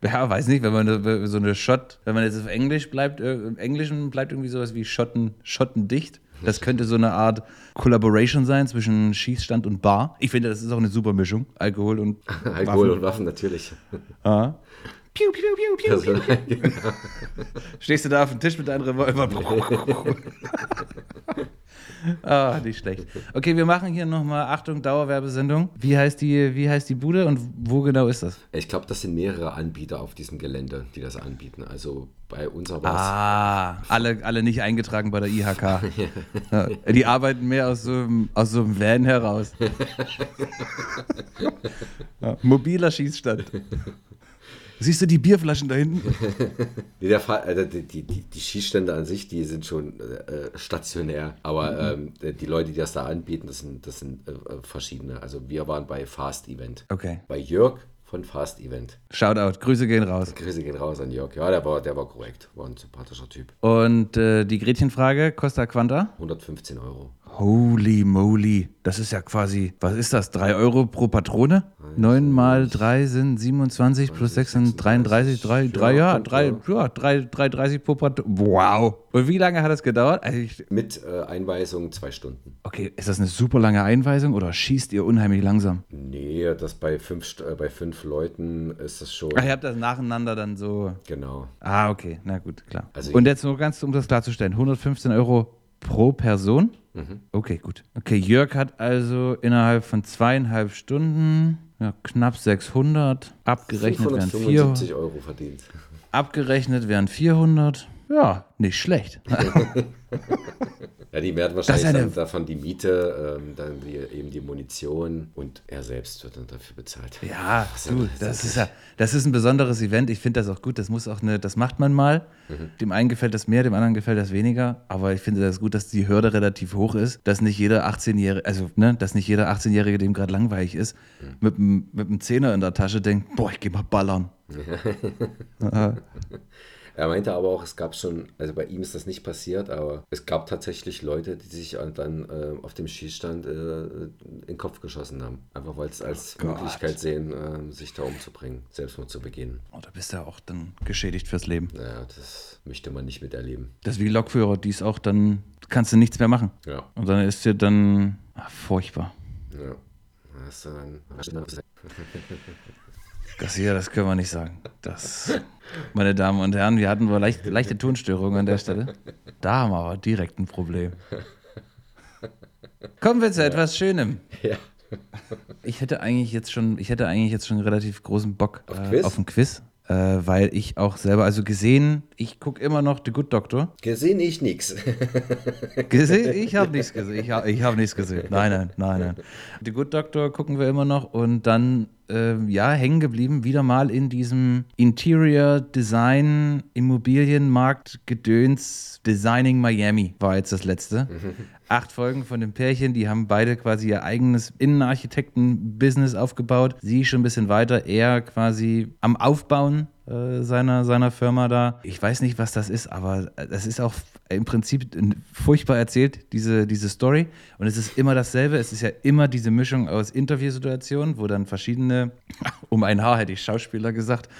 Ja, weiß nicht, wenn man so eine Shot, wenn man jetzt auf Englisch bleibt, äh, im Englischen bleibt irgendwie sowas wie Schotten, Schottendicht. Das könnte so eine Art Collaboration sein zwischen Schießstand und Bar. Ich finde, das ist auch eine super Mischung. Alkohol und Alkohol Waffen. und Waffen natürlich. Ah. Piu, piu, piu, piu, Also, piu. genau. Stehst du da auf dem Tisch mit deinem Revolver? ah, nicht schlecht. Okay, wir machen hier nochmal, Achtung, Dauerwerbesendung. Wie heißt, die, wie heißt die Bude und wo genau ist das? Ich glaube, das sind mehrere Anbieter auf diesem Gelände, die das anbieten. Also bei uns es. Ah, alle, alle nicht eingetragen bei der IHK. Ja, die arbeiten mehr aus so einem, aus so einem Van heraus. Ja, mobiler Schießstand. Siehst du die Bierflaschen da hinten? Nee, also die, die, die, Schießstände an sich, die sind schon äh, stationär. Aber ähm, die Leute, die das da anbieten, das sind, das sind äh, äh, verschiedene. Also wir waren bei Fast Event. Okay. Bei Jörg von Fast Event. Shoutout, Grüße gehen raus. Grüße gehen raus an Jörg. Ja, der war, der war korrekt. War ein sympathischer Typ. Und äh, die Gretchenfrage, Costa Quanta? 115 Euro. Holy moly. Das ist ja quasi, was ist das? 3 Euro pro Patrone? 9 mal 3 sind 27 plus 6 sind 33. 3, 3 ja, kommt 3, ja. ja, 3, 3,30 pro Patrone. Wow. Und wie lange hat das gedauert? Also ich, Mit äh, Einweisung zwei Stunden. okay, ist das eine super lange Einweisung oder schießt ihr unheimlich langsam? Nee, das bei fünf, St- äh, bei fünf Leuten ist das schon. Ach, ihr habt das nacheinander dann so. Genau. Ah, okay, na gut, klar. Also Und jetzt nur ganz, um das klarzustellen: 115 Euro pro Person? Mhm. Okay, gut. Okay, Jörg hat also innerhalb von zweieinhalb Stunden ja, knapp 600, abgerechnet wären, 575 4, Euro verdient. abgerechnet wären 400. Ja, nicht schlecht. Ja, die werden wahrscheinlich eine- dann davon die Miete, ähm, dann die, eben die Munition und er selbst wird dann dafür bezahlt. Ja, du, das ist ja, das ist ein besonderes Event. Ich finde das auch gut. Das muss auch eine, das macht man mal. Mhm. Dem einen gefällt das mehr, dem anderen gefällt das weniger. Aber ich finde das gut, dass die Hürde relativ hoch ist, dass nicht jeder 18-Jährige, also ne, dass nicht jeder 18-Jährige, dem gerade langweilig ist, Mhm. mit, einem- mit einem Zehner in der Tasche denkt, boah, ich geh mal ballern. Er meinte aber auch, es gab schon, also bei ihm ist das nicht passiert, aber es gab tatsächlich Leute, die sich dann äh, auf dem Schießstand äh, in den Kopf geschossen haben. Einfach weil es als Oh. Möglichkeit sehen, äh, sich da umzubringen, Selbstmord zu begehen. Oh, da bist du ja auch dann geschädigt fürs Leben. Naja, das möchte man nicht miterleben. Das ist wie Lokführer, die ist auch dann, kannst du nichts mehr machen. Ja, Und dann ist dir dann ach, furchtbar. ja. Hast du dann, Das hier, das können wir nicht sagen. Das, meine Damen und Herren, wir hatten wohl leicht, leichte Tonstörungen an der Stelle. Da haben wir aber direkt ein Problem. Kommen wir zu etwas Schönem. ja. Ich hätte eigentlich jetzt schon, ich hätte eigentlich jetzt schon relativ großen Bock Auf äh, Quiz? auf ein Quiz, äh, weil ich auch selber, also gesehen, ich gucke immer noch The Good Doctor. Gesehen ich nix. Gesehen? Ich habe nichts gesehen. Ich habe ich hab nichts gesehen. Nein, nein, nein, nein. The Good Doctor gucken wir immer noch und dann, ähm, ja, hängen geblieben, wieder mal in diesem Interior Design Immobilienmarkt Gedöns Designing Miami war jetzt das letzte. Acht Folgen von dem Pärchen, die haben beide quasi ihr eigenes Innenarchitekten-Business aufgebaut. Sie schon ein bisschen weiter, er quasi am Aufbauen äh, seiner, seiner Firma da. Ich weiß nicht, was das ist, aber das ist auch im Prinzip furchtbar erzählt, diese, diese Story. Und es ist immer dasselbe. Es ist ja immer diese Mischung aus Interviewsituationen, wo dann verschiedene, um ein Haar hätte ich Schauspieler gesagt,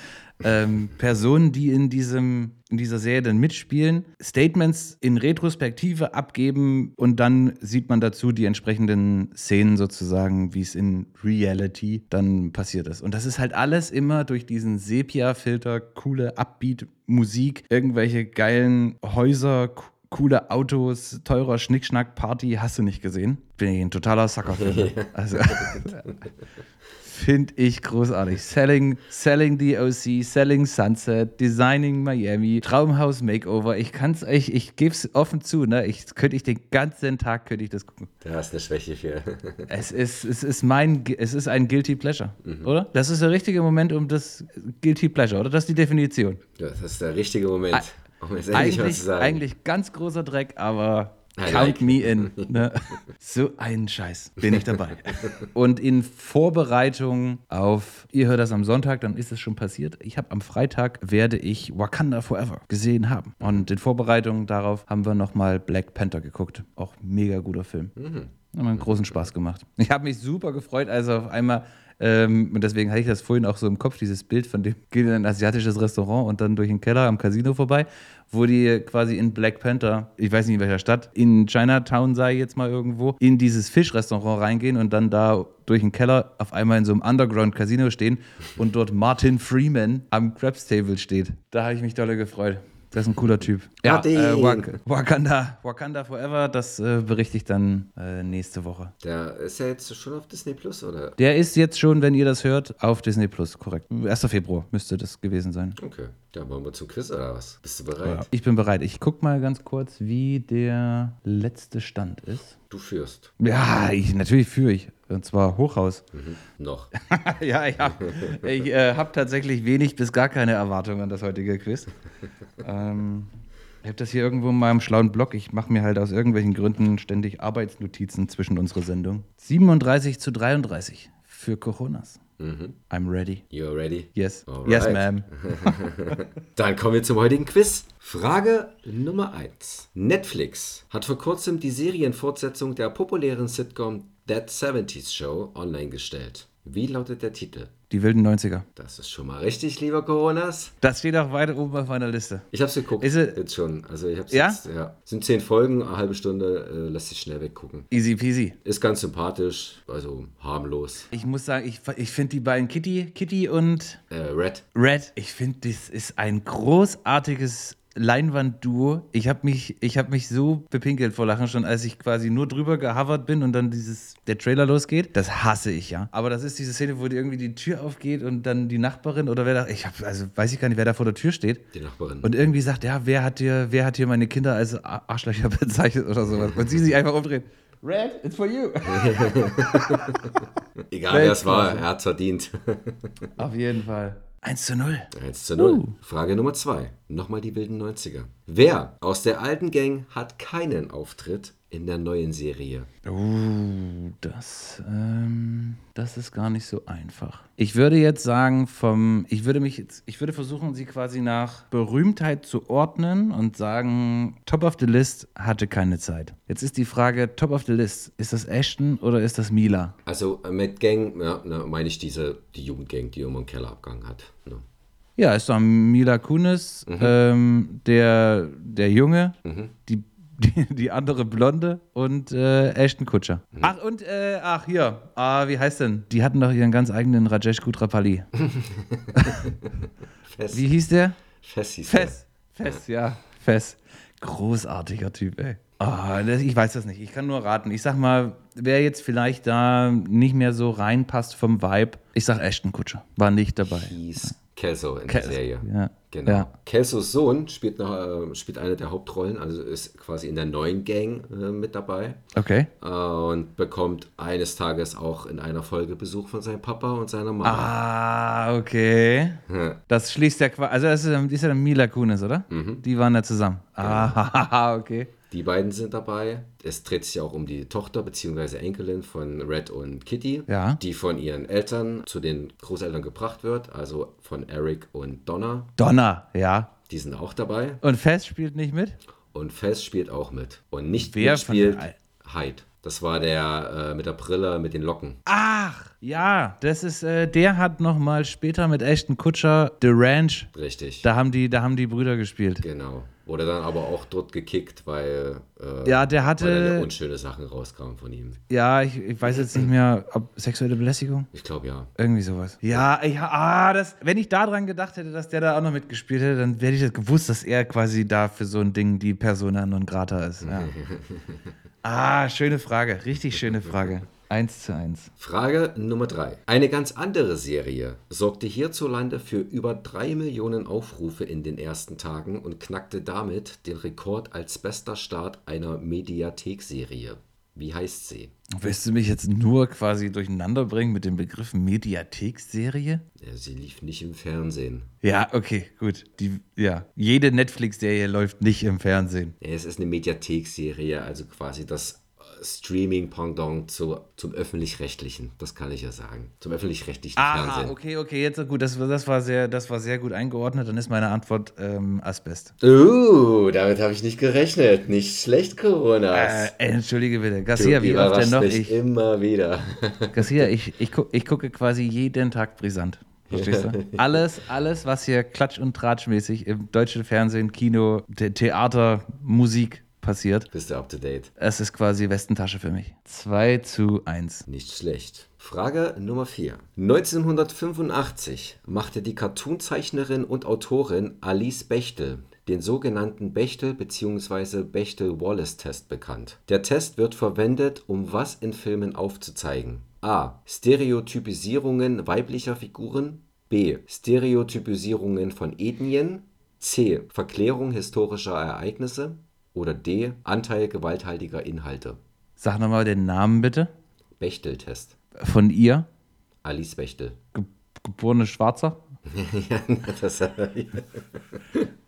ähm, Personen, die in, diesem, in dieser Serie dann mitspielen, Statements in Retrospektive abgeben und dann sieht man dazu die entsprechenden Szenen sozusagen, wie es in Reality dann passiert ist. Und das ist halt alles immer durch diesen Sepia-Filter, coole Upbeat-Musik, irgendwelche geilen Häuser, co- coole Autos, teurer Schnickschnack, Party, hast du nicht gesehen? Bin ich ein totaler Sucker für. Also, Finde ich großartig. Selling, selling the OC, Selling Sunset, Designing Miami, Traumhaus Makeover. Ich kann es euch, ich gebe es offen zu, ne? Ich könnte ich den ganzen Tag könnte ich das gucken. Da hast eine Schwäche für. Es ist, es ist mein, es ist ein Guilty Pleasure, oder? Das ist der richtige Moment um das Guilty Pleasure, oder? Das ist die Definition. Das ist der richtige Moment. Um jetzt endlich eigentlich, zu sagen. eigentlich ganz großer Dreck, aber count like. me in. Ne? So ein Scheiß, bin ich dabei. Und in Vorbereitung auf, ihr hört das am Sonntag, dann ist es schon passiert. Ich habe am Freitag, werde ich Wakanda Forever gesehen haben. Und in Vorbereitung darauf haben wir nochmal Black Panther geguckt. Auch mega guter Film. Hat mir einen großen Spaß gemacht. Ich habe mich super gefreut, als auf einmal, ähm, und deswegen hatte ich das vorhin auch so im Kopf, dieses Bild von dem, geht in ein asiatisches Restaurant und dann durch den Keller am Casino vorbei, wo die quasi in Black Panther, ich weiß nicht in welcher Stadt, in Chinatown sei jetzt mal irgendwo, in dieses Fischrestaurant reingehen und dann da durch den Keller auf einmal in so einem Underground-Casino stehen und dort Martin Freeman am Crabs Table steht. Da habe ich mich dolle gefreut. Das ist ein cooler Typ. Ja, äh, Wak Wakanda, Wakanda Forever, das äh, berichte ich dann äh, nächste Woche. Der ist ja jetzt schon auf Disney Plus, oder? Der ist jetzt schon, wenn ihr das hört, auf Disney Plus, korrekt. 1. Februar müsste das gewesen sein. Okay. Dann wollen wir zum Quiz oder was? Bist du bereit? Ich bin bereit. Ich guck mal ganz kurz, wie der letzte Stand ist. Du führst. Ja, ich, natürlich führe ich. Und zwar Hochhaus. Noch. ja, ich habe ich, äh, hab tatsächlich wenig bis gar keine Erwartungen an das heutige Quiz. ähm, ich habe das hier irgendwo in meinem schlauen Blog. Ich mache mir halt aus irgendwelchen Gründen ständig Arbeitsnotizen zwischen unsere Sendung. 37 zu 33 für Coronas. I'm ready. You're ready? Yes. Alright. Yes, ma'am. Dann kommen wir zum heutigen Quiz. Frage Nummer 1. Netflix hat vor kurzem die Serienfortsetzung der populären Sitcom That 70s Show online gestellt. Wie lautet der Titel? Die wilden 90er. Das ist schon mal richtig, lieber Coronas. Das steht auch weiter oben auf meiner Liste. Ich hab's geguckt. Ist es- jetzt schon. Also ich hab's Ja? jetzt, ja. Sind zehn Folgen, eine halbe Stunde, äh, lässt sich schnell weggucken. Easy peasy. Ist ganz sympathisch, also harmlos. Ich muss sagen, ich, ich finde die beiden Kitty, Kitty und Äh, Red. Red, ich finde, das ist ein großartiges Leinwandduo. Ich habe mich, ich hab mich so bepinkelt vor Lachen schon, als ich quasi nur drüber gehovert bin und dann dieses, der Trailer losgeht. Das hasse ich, ja. Aber das ist diese Szene, wo die irgendwie die Tür aufgeht und dann die Nachbarin oder wer da, ich habe, also weiß ich gar nicht, wer da vor der Tür steht. Die Nachbarin. Und irgendwie sagt, ja, wer hat hier, wer hat hier meine Kinder als Arschlöcher bezeichnet oder sowas. Und sie sich einfach umdreht. Red, it's for you. Egal wer es war, er hat verdient. Auf jeden Fall. 1 zu 0. 1 zu 0. Uh. Frage Nummer 2. Nochmal die wilden 90er. Wer aus der alten Gang hat keinen Auftritt in der neuen Serie? Oh, das, ähm, das ist gar nicht so einfach. Ich würde jetzt sagen, vom, ich würde mich jetzt, ich würde versuchen, sie quasi nach Berühmtheit zu ordnen und sagen, Top of the List hatte keine Zeit. Jetzt ist die Frage, Top of the List, ist das Ashton oder ist das Mila? Also äh, mit Gang ja, ne, meine ich diese, die Jugendgang, die immer einen Kellerabgang hat. Ne? Ja, ist doch Mila Kunis, ähm, der, der Junge, die, die, die andere Blonde und äh, Ashton Kutscher. Ach, und, äh, ach, hier, ah, wie heißt denn? Die hatten doch ihren ganz eigenen Rajesh Kutrapali. Fest. Wie hieß der? Fest hieß der. Fess. Fess, ja, Fess. Großartiger Typ, ey. Ah, das, ich weiß das nicht. Ich kann nur raten. Ich sag mal, wer jetzt vielleicht da nicht mehr so reinpasst vom Vibe, ich sag Ashton Kutscher. War nicht dabei. Hieß Kelso in Kelso, der Serie. ja. Genau. Ja. Kelsos Sohn spielt, noch, äh, spielt eine der Hauptrollen, also ist quasi in der neuen Gang äh, mit dabei. Okay. Äh, und bekommt eines Tages auch in einer Folge Besuch von seinem Papa und seiner Mama. Ah, okay. Das schließt ja quasi. Also, das ist, ist ja dann Mila Kunis, oder? Die waren ja zusammen. Ah, okay. Die beiden sind dabei. Es dreht sich auch um die Tochter bzw. Enkelin von Red und Kitty, Ja. die von ihren Eltern zu den Großeltern gebracht wird, also von Eric und Donna. Donner, ja. Die sind auch dabei. Und Fest spielt nicht mit? Und Fest spielt auch mit. Und nicht Wer spielt Hyde. Das war der äh, mit der Brille, mit den Locken. Ach, ja. Das ist, äh, der hat noch mal später mit Ashton Kutscher The Ranch. Richtig. Da haben die, da haben die Brüder gespielt. Genau. Wurde dann aber auch dort gekickt, weil, äh, Ja, der weil hatte. unschöne Sachen rauskamen von ihm. Ja, ich, ich weiß jetzt nicht mehr, ob sexuelle Belästigung? Ich glaube ja. Irgendwie sowas. Ja, ich, ah, das, wenn ich daran gedacht hätte, dass der da auch noch mitgespielt hätte, dann hätte ich das gewusst, dass er quasi da für so ein Ding die Persona non grata ist. Ja. ah, schöne Frage. Richtig schöne Frage. Eins zu eins. Frage Nummer 3. Eine ganz andere Serie sorgte hierzulande für über 3 Millionen Aufrufe in den ersten Tagen und knackte damit den Rekord als bester Start einer Mediathek-Serie. Wie heißt sie? Willst du mich jetzt nur quasi durcheinander bringen mit dem Begriff Mediathek-Serie? Ja, sie lief nicht im Fernsehen. Ja, okay, gut. Die, ja, jede Netflix-Serie läuft nicht im Fernsehen. Ja, es ist eine Mediathek-Serie, also quasi das Streaming-Pendant zu, zum öffentlich-rechtlichen. Das kann ich ja sagen. Zum öffentlich-rechtlichen Ah, Fernsehen. okay, okay, jetzt gut. Das, das, war sehr, das war sehr gut eingeordnet. Dann ist meine Antwort ähm, Asbest. Uh, damit habe ich nicht gerechnet. Nicht schlecht, Coronas. Äh, entschuldige bitte. Garcia, Du wie läuft denn noch? Ich, immer wieder. Garcia, ich, ich, guck, ich gucke quasi jeden Tag brisant. Verstehst du? Alles, alles, was hier klatsch- und tratschmäßig im deutschen Fernsehen, Kino, The Theater, Musik passiert, Bist du up to date? es ist quasi Westentasche für mich. 2 zu 1. Nicht schlecht. Frage Nummer 4. 1985 machte die Cartoonzeichnerin und Autorin Alice Bechtel den sogenannten Bechtel- bzw. Bechtel-Wallace-Test bekannt. Der Test wird verwendet, um was in Filmen aufzuzeigen? A. Stereotypisierungen weiblicher Figuren. B. Stereotypisierungen von Ethnien. C. Verklärung historischer Ereignisse. Oder D. Anteil gewalthaltiger Inhalte. Sag nochmal den Namen bitte. Bechtel-Test. Von ihr, Alice Bechtel. ge geborene Schwarzer. Das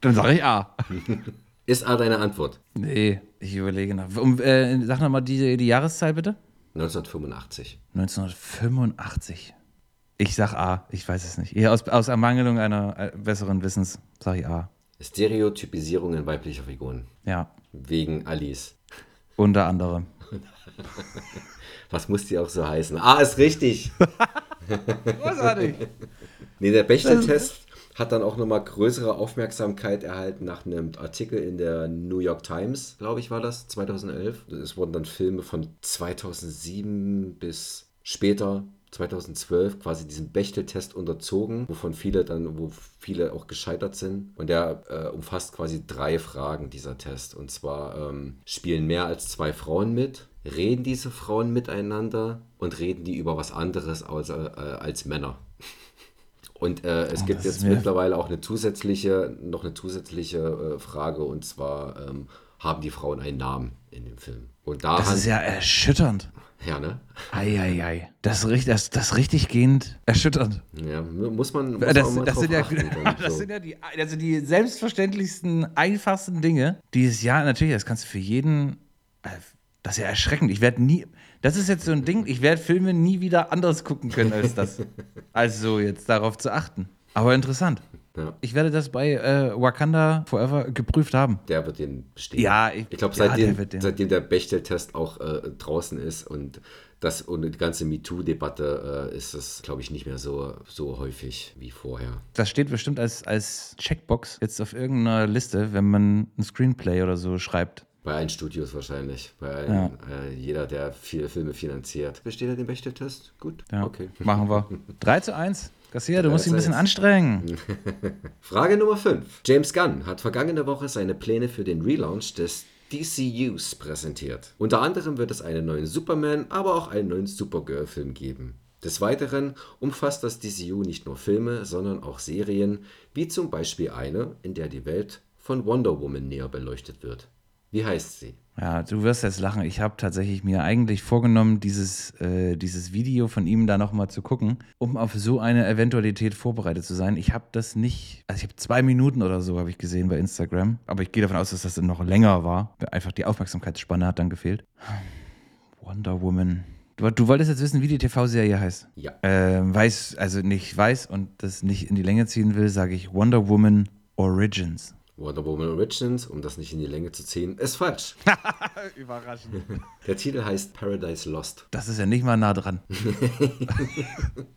Dann sage ich A. ist A deine Antwort. Nee, ich überlege noch. Um, äh, sag nochmal die, die Jahreszahl bitte. 1985. 1985. Ich sag A, ich weiß es nicht. Aus, aus Ermangelung einer äh, besseren Wissens sage ich A. Stereotypisierungen weiblicher Figuren. Ja, Wegen Alice. unter anderem. Was muss die auch so heißen? A ist richtig. Großartig. Nee, der Bechtel-Test hat dann auch nochmal größere Aufmerksamkeit erhalten nach einem Artikel in der New York Times, glaube ich, war das, 2011. Es wurden dann Filme von 2007 bis später 2012 quasi diesem Bechtel-Test unterzogen, wovon viele dann, wo viele auch gescheitert sind. Und der äh, umfasst quasi drei Fragen, dieser Test. Und zwar ähm, spielen mehr als zwei Frauen mit, reden diese Frauen miteinander und reden die über was anderes als, äh, als Männer. Und äh, es Oh, gibt jetzt mittlerweile auch eine zusätzliche, noch eine zusätzliche äh, Frage und zwar ähm, haben die Frauen einen Namen in dem Film. Und daran, Das ist ja erschütternd. Ja, ne? Eieiei. Das, ist richt- das, das richtig gehend erschütternd. Ja, mu- muss man, muss Das, man das, sind ja, das so. sind ja die, also die selbstverständlichsten, einfachsten Dinge. Dieses Jahr, natürlich, das kannst du für jeden. äh, Das ist ja erschreckend. Ich werde nie. Das ist jetzt so ein Ding, ich werde Filme nie wieder anders gucken können als das. also jetzt darauf zu achten. Aber interessant. Ja, Ich werde das bei äh, Wakanda Forever geprüft haben. der wird den bestehen. Ja, ich, Ich glaube, ja, seitdem, der wird den- seitdem der Bechtel-Test auch äh, draußen ist und das und die ganze MeToo-Debatte äh, ist es, glaube ich, nicht mehr so, so häufig wie vorher. Das steht bestimmt als, als Checkbox jetzt auf irgendeiner Liste, wenn man ein Screenplay oder so schreibt. Bei allen Studios wahrscheinlich. Bei allen, Ja. äh, jeder, der viele Filme finanziert. Besteht er den Bechtel-Test? Gut. Ja, Okay. machen wir. 3 zu 1. Garcia, du 3 musst dich ein bisschen 1. anstrengen. Frage Nummer 5. James Gunn hat vergangene Woche seine Pläne für den Relaunch des DCUs präsentiert. Unter anderem wird es einen neuen Superman, aber auch einen neuen Supergirl-Film geben. Des Weiteren umfasst das DCU nicht nur Filme, sondern auch Serien, wie zum Beispiel eine, in der die Welt von Wonder Woman näher beleuchtet wird. Wie heißt sie? Ja, du wirst jetzt lachen. Ich habe tatsächlich mir eigentlich vorgenommen, dieses, äh, dieses Video von ihm da nochmal zu gucken, um auf so eine Eventualität vorbereitet zu sein. Ich habe das nicht, also ich habe zwei Minuten oder so habe ich gesehen bei Instagram, aber ich gehe davon aus, dass das noch länger war. Einfach die Aufmerksamkeitsspanne hat dann gefehlt. Wonder Woman. Du, du wolltest jetzt wissen, wie die TV-Serie heißt. Ja. Ähm, weiß, also nicht weiß und das nicht in die Länge ziehen will, sage ich Wonder Woman Origins. Wonder Woman Origins, um das nicht in die Länge zu ziehen, ist falsch. Überraschend. Der Titel heißt Paradise Lost. Das ist ja nicht mal nah dran.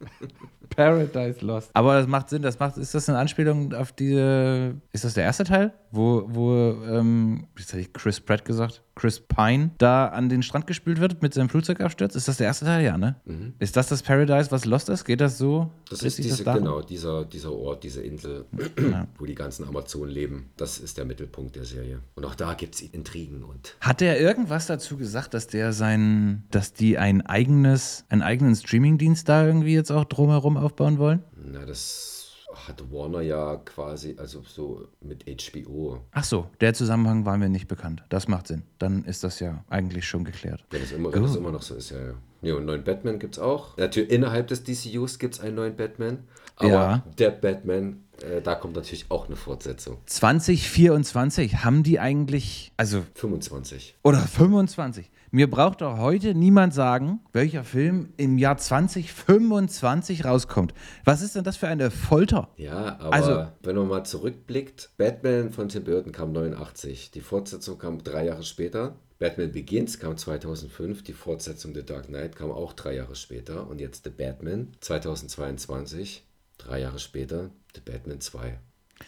Paradise Lost. Aber das macht Sinn. Das macht, ist das eine Anspielung auf diese. Ist das der erste Teil? Wo, wo ähm, jetzt hätte ich Chris Pratt gesagt, Chris Pine da an den Strand gespült wird mit seinem Flugzeugabsturz? Ist das der erste Teil? Ja, ne? Ist das das Paradise, was Lost ist? Geht das so? Das ist diese, darum? genau, dieser, dieser Ort, diese Insel, wo die ganzen Amazonen leben. Das ist der Mittelpunkt der Serie. Und auch da gibt es Intrigen und Hat der irgendwas dazu gesagt, dass der sein, dass die ein eigenes, einen eigenen Streamingdienst da irgendwie jetzt auch drumherum aufbauen wollen? na, das hat Warner ja quasi, also so mit HBO. Ach so, der Zusammenhang war mir nicht bekannt. Das macht Sinn. Dann ist das ja eigentlich schon geklärt. Wenn es immer, wenn es immer noch so ist, ja, ja. Ja, und neuen Batman gibt es auch. Natürlich, innerhalb des DCUs gibt es einen neuen Batman. Aber Ja. der Batman, äh, da kommt natürlich auch eine Fortsetzung. 2024 haben die eigentlich, also 25. Oder 25. Mir braucht doch heute niemand sagen, welcher Film im Jahr 2025 rauskommt. Was ist denn das für eine Folter? Ja, aber Also- wenn man mal zurückblickt, Batman von Tim Burton kam 89, die Fortsetzung kam drei Jahre später. Batman Begins kam 2005, die Fortsetzung The Dark Knight kam auch drei Jahre später. Und jetzt The Batman 2022, drei Jahre später, The Batman 2.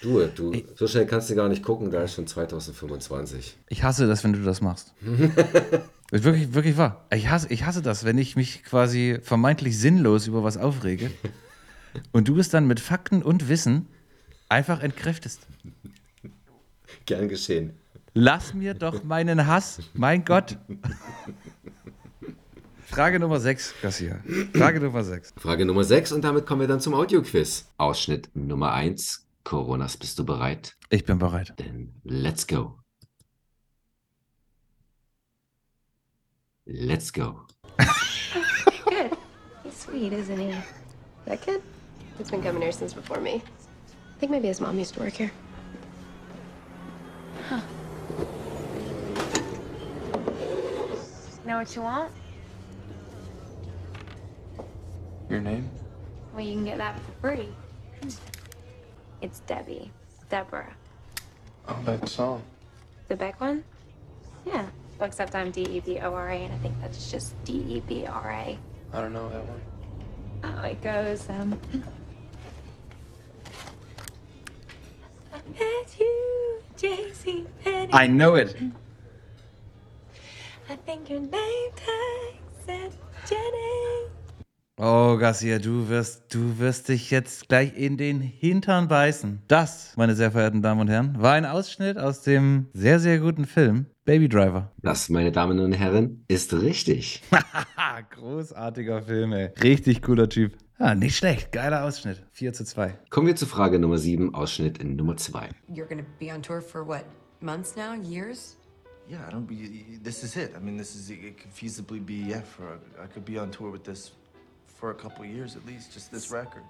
Du, du, so schnell kannst du gar nicht gucken, da ist schon 2025. Ich hasse das, wenn du das machst. ist wirklich, wirklich wahr. Ich hasse, ich hasse das, wenn ich mich quasi vermeintlich sinnlos über was aufrege und du es dann mit Fakten und Wissen einfach entkräftest. Gern geschehen. Lass mir doch meinen Hass. Mein Gott. Frage Nummer 6, Garcia. Frage Nummer 6. Frage Nummer 6 und damit kommen wir dann zum Audioquiz. Ausschnitt Nummer 1. Coronas, bist du bereit? Ich bin bereit. Then let's go. Let's go. Good. He's sweet, isn't he? That kid? He's been coming here since before me. I think maybe his mom used to work here. Know what you want? Your name? Well, you can get that for free. It's Debbie. Deborah. Oh, that song. The Beck one? Yeah. Except I'm D E B O R A, and I think that's just D E B R A. I don't know that one. Oh, it goes, um. I you, JC Penny. I know it. I think your name tag said Jenny. Oh, Garcia, du wirst, du wirst dich jetzt gleich in den Hintern beißen. Das, meine sehr verehrten Damen und Herren, war ein Ausschnitt aus dem sehr, sehr guten Film Baby Driver. Das, meine Damen und Herren, ist richtig. Haha, großartiger Film, ey. Richtig cooler Typ. Ah, nicht schlecht. Geiler Ausschnitt. 4 zu 2. Kommen wir zu Frage Nummer 7, Ausschnitt Nummer 2. You're gonna be on tour for what? Months now? Years? Yeah, I don't be. This is it. I mean, this is. It could feasibly be. Yeah, for. I could be on tour with this for a couple years at least. Just this record.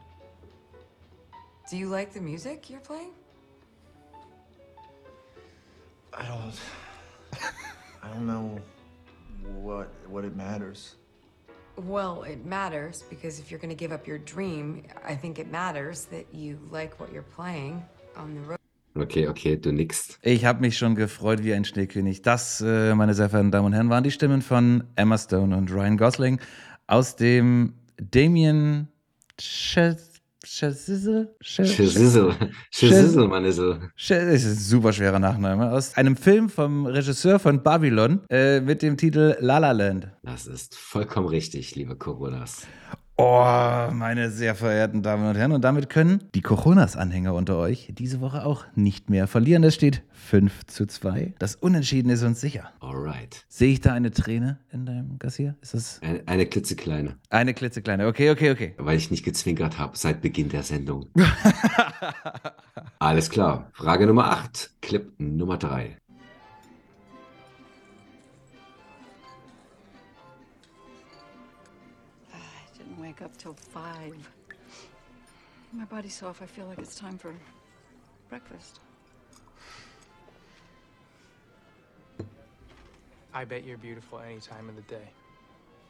Do you like the music you're playing? I don't. I don't know what what it matters. Well, it matters because if you're gonna give up your dream, I think it matters that you like what you're playing on the road. Okay, okay, du nickst. Ich habe mich schon gefreut wie ein Schneekönig. Das, äh, meine sehr verehrten Damen und Herren, waren die Stimmen von Emma Stone und Ryan Gosling aus dem Damien Chazelle? Schizzle. Schizzle, Manissel. Das ist ein super schwerer Nachname. Aus einem Film vom Regisseur von Babylon äh, mit dem Titel La La Land. Das ist vollkommen richtig, liebe Coronas. Oh, meine sehr verehrten Damen und Herren. Und damit können die Coronas-Anhänger unter euch diese Woche auch nicht mehr verlieren. Es steht 5 zu 2. Das Unentschieden ist uns sicher. Alright. Sehe ich da eine Träne in deinem Gassier? Ist das Eine, eine klitzekleine, eine klitzekleine? Okay, okay, okay. weil ich nicht gezwinkert habe seit Beginn der Sendung. Alles klar. Frage Nummer 8, Clip Nummer 3. Wake up till five. My body's so off, I feel like it's time for breakfast. I bet you're beautiful any time of the day.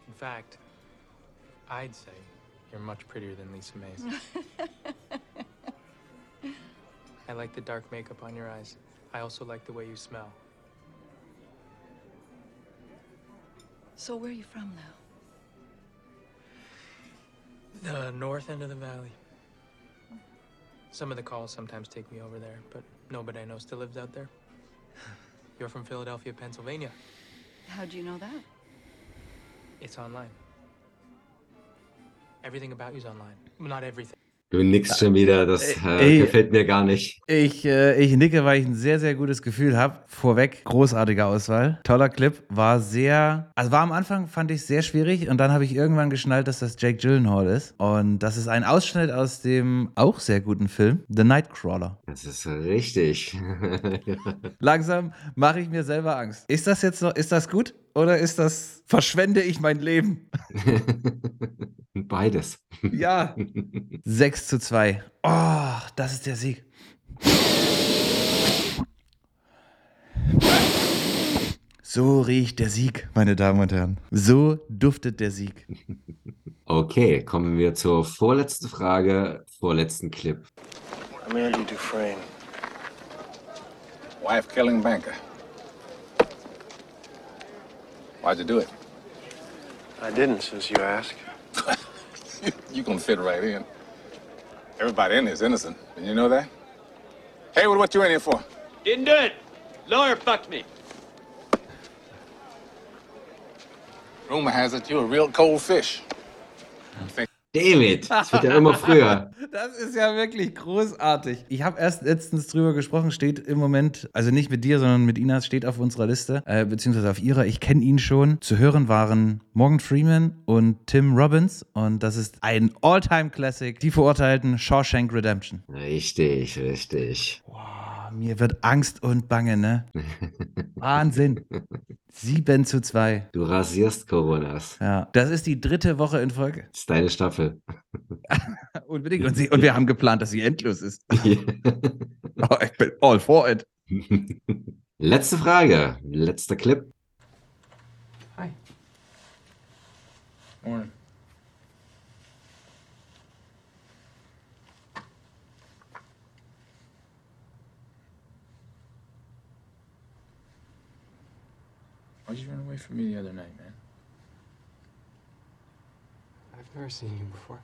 In fact, I'd say you're much prettier than Lisa Mays. I like the dark makeup on your eyes. I also like the way you smell. So, where are you from now? The north end of the valley. Some of the calls sometimes take me over there, but nobody I know still lives out there. You're from Philadelphia, Pennsylvania. How'd you know that? It's online. Everything about you's online. Not everything. Du nix schon wieder, das äh, Ey. gefällt mir gar nicht. Ich, äh, ich nicke, weil ich ein sehr, sehr gutes Gefühl habe. Vorweg, großartige Auswahl. Toller Clip. War sehr, also war am Anfang, fand ich sehr schwierig und dann habe ich irgendwann geschnallt, dass das Jake Gyllenhaal ist. Und das ist ein Ausschnitt aus dem auch sehr guten Film, The Nightcrawler. Das ist richtig. Langsam mache ich mir selber Angst. Ist das jetzt noch, ist das gut oder ist das, verschwende ich mein Leben? Beides. Ja. 6 zu 2. Oh, das ist der Sieg. So riecht der Sieg, meine Damen und Herren. So duftet der Sieg. Okay, kommen wir zur vorletzten Frage, vorletzten Clip. I'm Dufresne. Wife killing banker. Why'd you do it? I didn't, since you ask. you gonna fit right in. Everybody in here is innocent. And you know that? Haywood, what you in here for? Didn't do it. Lawyer fucked me. Rumor has it you're a real cold fish. David, es wird ja immer früher. Das ist ja wirklich großartig. Ich habe erst letztens drüber gesprochen, steht im Moment, also nicht mit dir, sondern mit Inas, steht auf unserer Liste, äh, beziehungsweise auf ihrer. Ich kenne ihn schon. Zu hören waren Morgan Freeman und Tim Robbins. Und das ist ein All-Time-Classic. Die Verurteilten Shawshank Redemption. Richtig, richtig. Ah, Mir wird Angst und Bange, ne? Wahnsinn. 7 zu 2. Du rasierst Coronas. Ja, das ist die dritte Woche in Folge. Das ist deine Staffel. Unbedingt. Und, sie, und wir haben geplant, dass sie endlos ist. Oh, ich bin all for it. Letzte Frage, letzter Clip. Morning. Away from me the other night, man? I've never seen you before.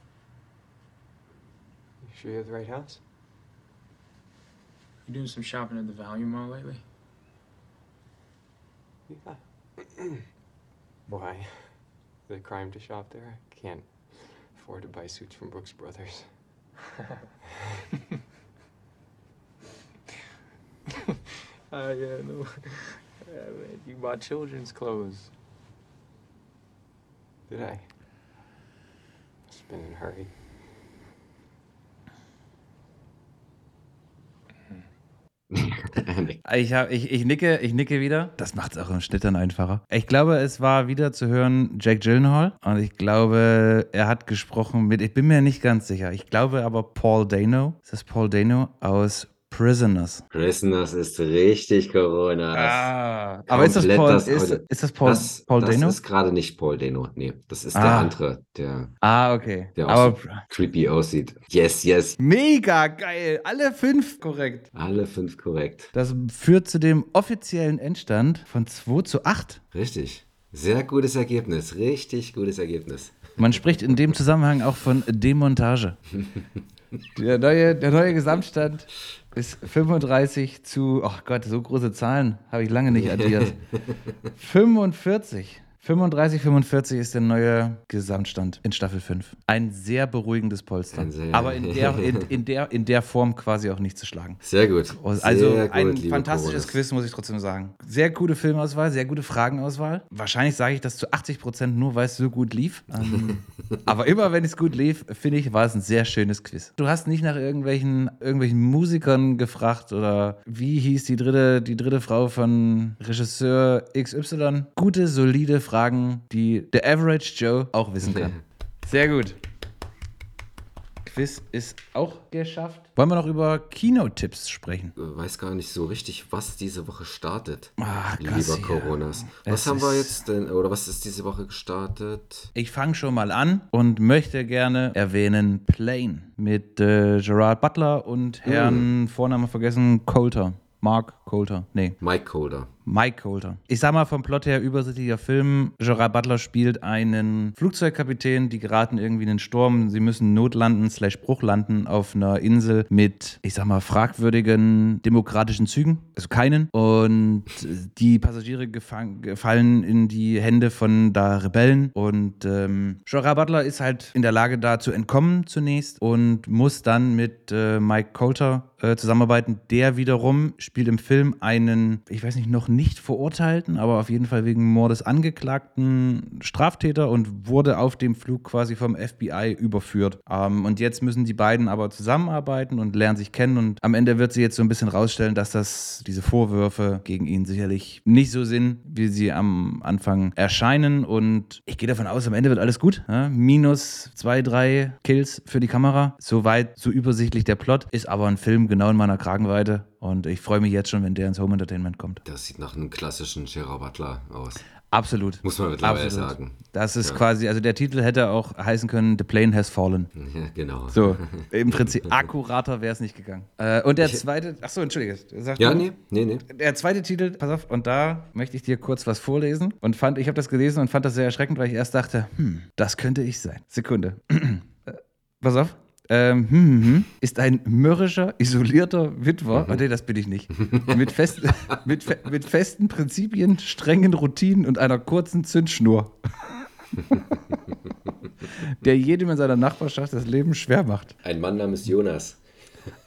You sure you have the right house? You doing some shopping at the Value Mall lately? Yeah. Why? The crime to shop there? I can't afford to buy suits from Brooks Brothers. Uh, yeah, no. Man, you bought children's clothes. Did I? Must have been in a hurry. Ich, hab, ich, ich, nicke, ich nicke wieder. Das macht es auch im Schnitt dann einfacher. Ich glaube, es war wieder zu hören Jack Gyllenhaal. Und ich glaube, er hat gesprochen mit, ich bin mir nicht ganz sicher. Ich glaube aber Paul Dano. Ist das Paul Dano aus Prisoners? Prisoners ist richtig Coronas. Ah, aber ist das Komplett Paul, das ist, ist das Paul, das, Paul das Dano? ist gerade nicht Paul Dano. Nee, das ist der Ah. andere, der, ah, okay. der auch Aber so creepy aussieht. Yes, yes. mega geil. Alle fünf korrekt. Alle fünf korrekt. Das führt zu dem offiziellen Endstand von 2 zu 8. Richtig. Sehr gutes Ergebnis. Richtig gutes Ergebnis. Man spricht in dem Zusammenhang auch von Demontage. Der neue, der neue Gesamtstand ist 35 zu, ach Gott, so große Zahlen habe ich lange nicht addiert. 45. 35, 45 ist der neue Gesamtstand in Staffel 5. Ein sehr beruhigendes Polster. Sehr- Aber in der, in, in, der, in der Form quasi auch nicht zu schlagen. Sehr gut. Also Sehr ein fantastisches. Quiz, muss ich trotzdem sagen. Sehr gute Filmauswahl, sehr gute Fragenauswahl. Wahrscheinlich sage ich das zu 80 Prozent nur, weil es so gut lief. Ähm, aber immer, wenn es gut lief, finde ich, war es ein sehr schönes Quiz. Du hast nicht nach irgendwelchen, irgendwelchen Musikern gefragt oder wie hieß die dritte, die dritte Frau von Regisseur XY. Gute, solide Fragen, die der Average Joe auch wissen kann. Sehr gut. Quiz ist auch geschafft. Wollen wir noch über Kino-Tipps sprechen? Ich weiß gar nicht so richtig, was diese Woche startet. Ach, lieber ja. Coronas. Was Es haben wir jetzt denn, oder was ist diese Woche gestartet? Ich fange schon mal an und möchte gerne erwähnen Plane mit äh, Gerard Butler und Herrn Vorname vergessen, Coulter. Mark Coulter. Nee. Mike Colder. Mike Coulter. Ich sag mal vom Plot her übersichtlicher Film. Gerard Butler spielt einen Flugzeugkapitän, die geraten irgendwie in den Sturm. Sie müssen notlanden, slash Bruch landen auf einer Insel mit, ich sag mal, fragwürdigen demokratischen Zügen. Also keinen. Und die Passagiere fallen in die Hände von da Rebellen. Und ähm, Gerard Butler ist halt in der Lage, da zu entkommen zunächst und muss dann mit äh, Mike Coulter äh, zusammenarbeiten. Der wiederum spielt im Film einen, ich weiß nicht, noch nicht verurteilten, aber auf jeden Fall wegen Mordes angeklagten Straftäter und wurde auf dem Flug quasi vom FBI überführt. Ähm, und jetzt müssen die beiden aber zusammenarbeiten und lernen sich kennen. Und am Ende wird sie jetzt so ein bisschen rausstellen, dass das diese Vorwürfe gegen ihn sicherlich nicht so sind, wie sie am Anfang erscheinen. Und ich gehe davon aus, am Ende wird alles gut. Ja? Minus zwei, drei Kills für die Kamera. Soweit, so übersichtlich der Plot. Ist aber ein Film genau in meiner Kragenweite. Und ich freue mich jetzt schon, wenn der ins Home Entertainment kommt. Das sieht nach einem klassischen Gerard Butler aus. Absolut. Muss man mittlerweile Absolut. sagen. Das ist Ja. quasi, also der Titel hätte auch heißen können, The Plane Has Fallen. Ja, genau. So, im Prinzip akkurater wäre es nicht gegangen. Äh, und der zweite, ach so, entschuldige. Sag Ja, du. nee, nee, nee. Der zweite Titel, pass auf, und da möchte ich dir kurz was vorlesen. Und fand, ich habe das gelesen und fand das sehr erschreckend, weil ich erst dachte, hm, das könnte ich sein. Sekunde. Äh, pass auf. Ähm, hm, hm, hm, ist ein mürrischer, isolierter Witwer, oh, nee, das bin ich nicht, mit, fest, mit, fe- mit festen Prinzipien, strengen Routinen und einer kurzen Zündschnur, der jedem in seiner Nachbarschaft das Leben schwer macht. Ein Mann namens Jonas.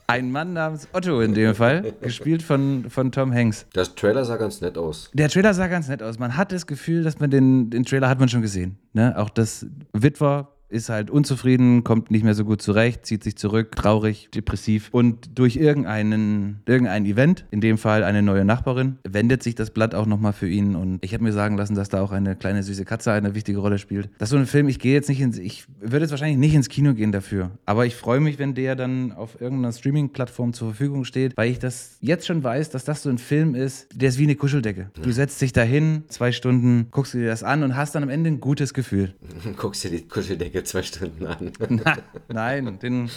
Ein Mann namens Otto in dem Fall, gespielt von, von Tom Hanks. Der Trailer sah ganz nett aus. Der Trailer sah ganz nett aus. Man hat das Gefühl, dass man den, den Trailer hat man schon gesehen. Ne? Auch das Witwer ist halt unzufrieden, kommt nicht mehr so gut zurecht, zieht sich zurück, traurig, depressiv. Und durch irgendeinen, irgendein Event, in dem Fall eine neue Nachbarin, wendet sich das Blatt auch nochmal für ihn. Und ich habe mir sagen lassen, dass da auch eine kleine süße Katze eine wichtige Rolle spielt. Das ist so ein Film, ich gehe jetzt nicht ins, ich würde jetzt wahrscheinlich nicht ins Kino gehen dafür. Aber ich freue mich, wenn der dann auf irgendeiner Streaming-Plattform zur Verfügung steht, weil ich das jetzt schon weiß, dass das so ein Film ist, der ist wie eine Kuscheldecke. Du setzt dich dahin, zwei Stunden, guckst dir das an und hast dann am Ende ein gutes Gefühl. Guckst dir die Kuscheldecke zwei Stunden an. Na, nein, den,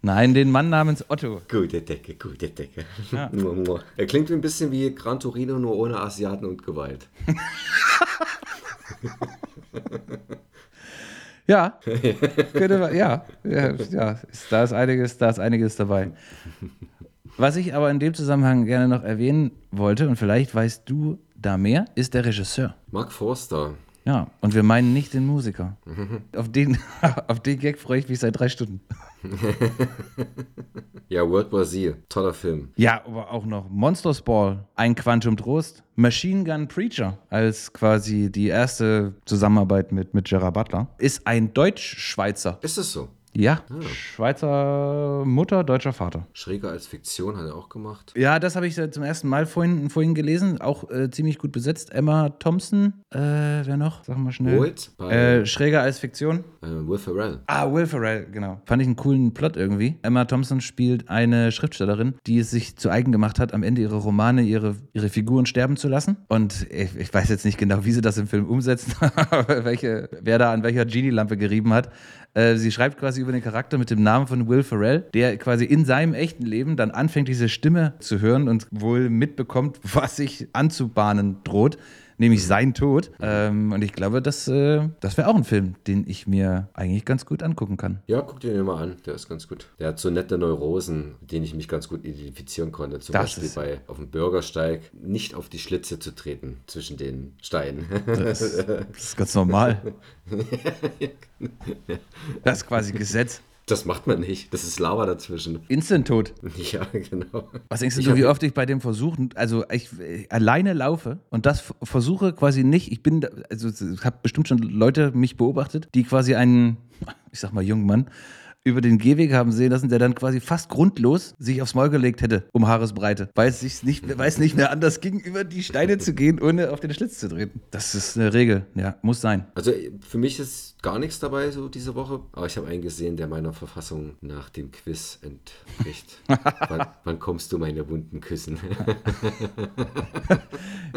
nein, den Mann namens Otto. Gute Decke, gute Decke. Ja. Er klingt ein bisschen wie Gran Torino, nur ohne Asiaten und Gewalt. Ja, könnte ja, ja, ja da, ist einiges, da ist einiges dabei. Was ich aber in dem Zusammenhang gerne noch erwähnen wollte, und vielleicht weißt du da mehr, ist der Regisseur. Mark Forster. Ja, und wir meinen nicht den Musiker. Auf den, auf den Gag freue ich mich seit drei Stunden. Ja, World War Z. Toller Film. Ja, aber auch noch Monsters Ball, ein Quantum Trost, Machine Gun Preacher als quasi die erste Zusammenarbeit mit, mit Gerard Butler, ist ein Deutsch-Schweizer. Ist es so? Ja, Schweizer Mutter, deutscher Vater. Schräger als Fiktion hat er auch gemacht. Ja, das habe ich äh, zum ersten Mal vorhin, vorhin gelesen. Auch äh, ziemlich gut besetzt. Emma Thompson, äh, wer noch? Sag mal schnell. Bei Äh, schräger als Fiktion. äh, Will Ferrell. Ah, Will Ferrell, genau. Fand ich einen coolen Plot irgendwie. Emma Thompson spielt eine Schriftstellerin, die es sich zu eigen gemacht hat, am Ende ihre Romane, ihre, ihre Figuren sterben zu lassen. Und ich, ich weiß jetzt nicht genau, wie sie das im Film umsetzt, welche, wer da an welcher Genie-Lampe gerieben hat. Äh, sie schreibt quasi über den Charakter mit dem Namen von Will Ferrell, der quasi in seinem echten Leben dann anfängt, diese Stimme zu hören und wohl mitbekommt, was sich anzubahnen droht nämlich sein Tod. Ähm, und ich glaube, das, äh, das wäre auch ein Film, den ich mir eigentlich ganz gut angucken kann. Ja, guck dir den mal an. Der ist ganz gut. Der hat so nette Neurosen, mit denen ich mich ganz gut identifizieren konnte. Zum Das Beispiel bei auf dem Bürgersteig nicht auf die Schlitze zu treten zwischen den Steinen. Das, das ist ganz normal. Das ist quasi Gesetz. Das macht man nicht. Das ist Lava dazwischen. Instant-Tot. Ja, genau. Was denkst du, Ich wie oft ich bei dem versuchen, also ich äh, alleine laufe und das versuche quasi nicht, ich bin, also ich habe bestimmt schon Leute mich beobachtet, die quasi einen, ich sag mal jungen Mann, über den Gehweg haben sehen lassen, der dann quasi fast grundlos sich aufs Maul gelegt hätte, um Haaresbreite, weil es, sich nicht, weil es nicht mehr anders ging, über die Steine zu gehen, ohne auf den Schlitz zu treten. Das ist eine Regel, ja, muss sein. Also für mich ist gar nichts dabei so diese Woche, aber ich habe einen gesehen, der meiner Verfassung nach dem Quiz entspricht. wann, wann kommst du meine Wunden küssen?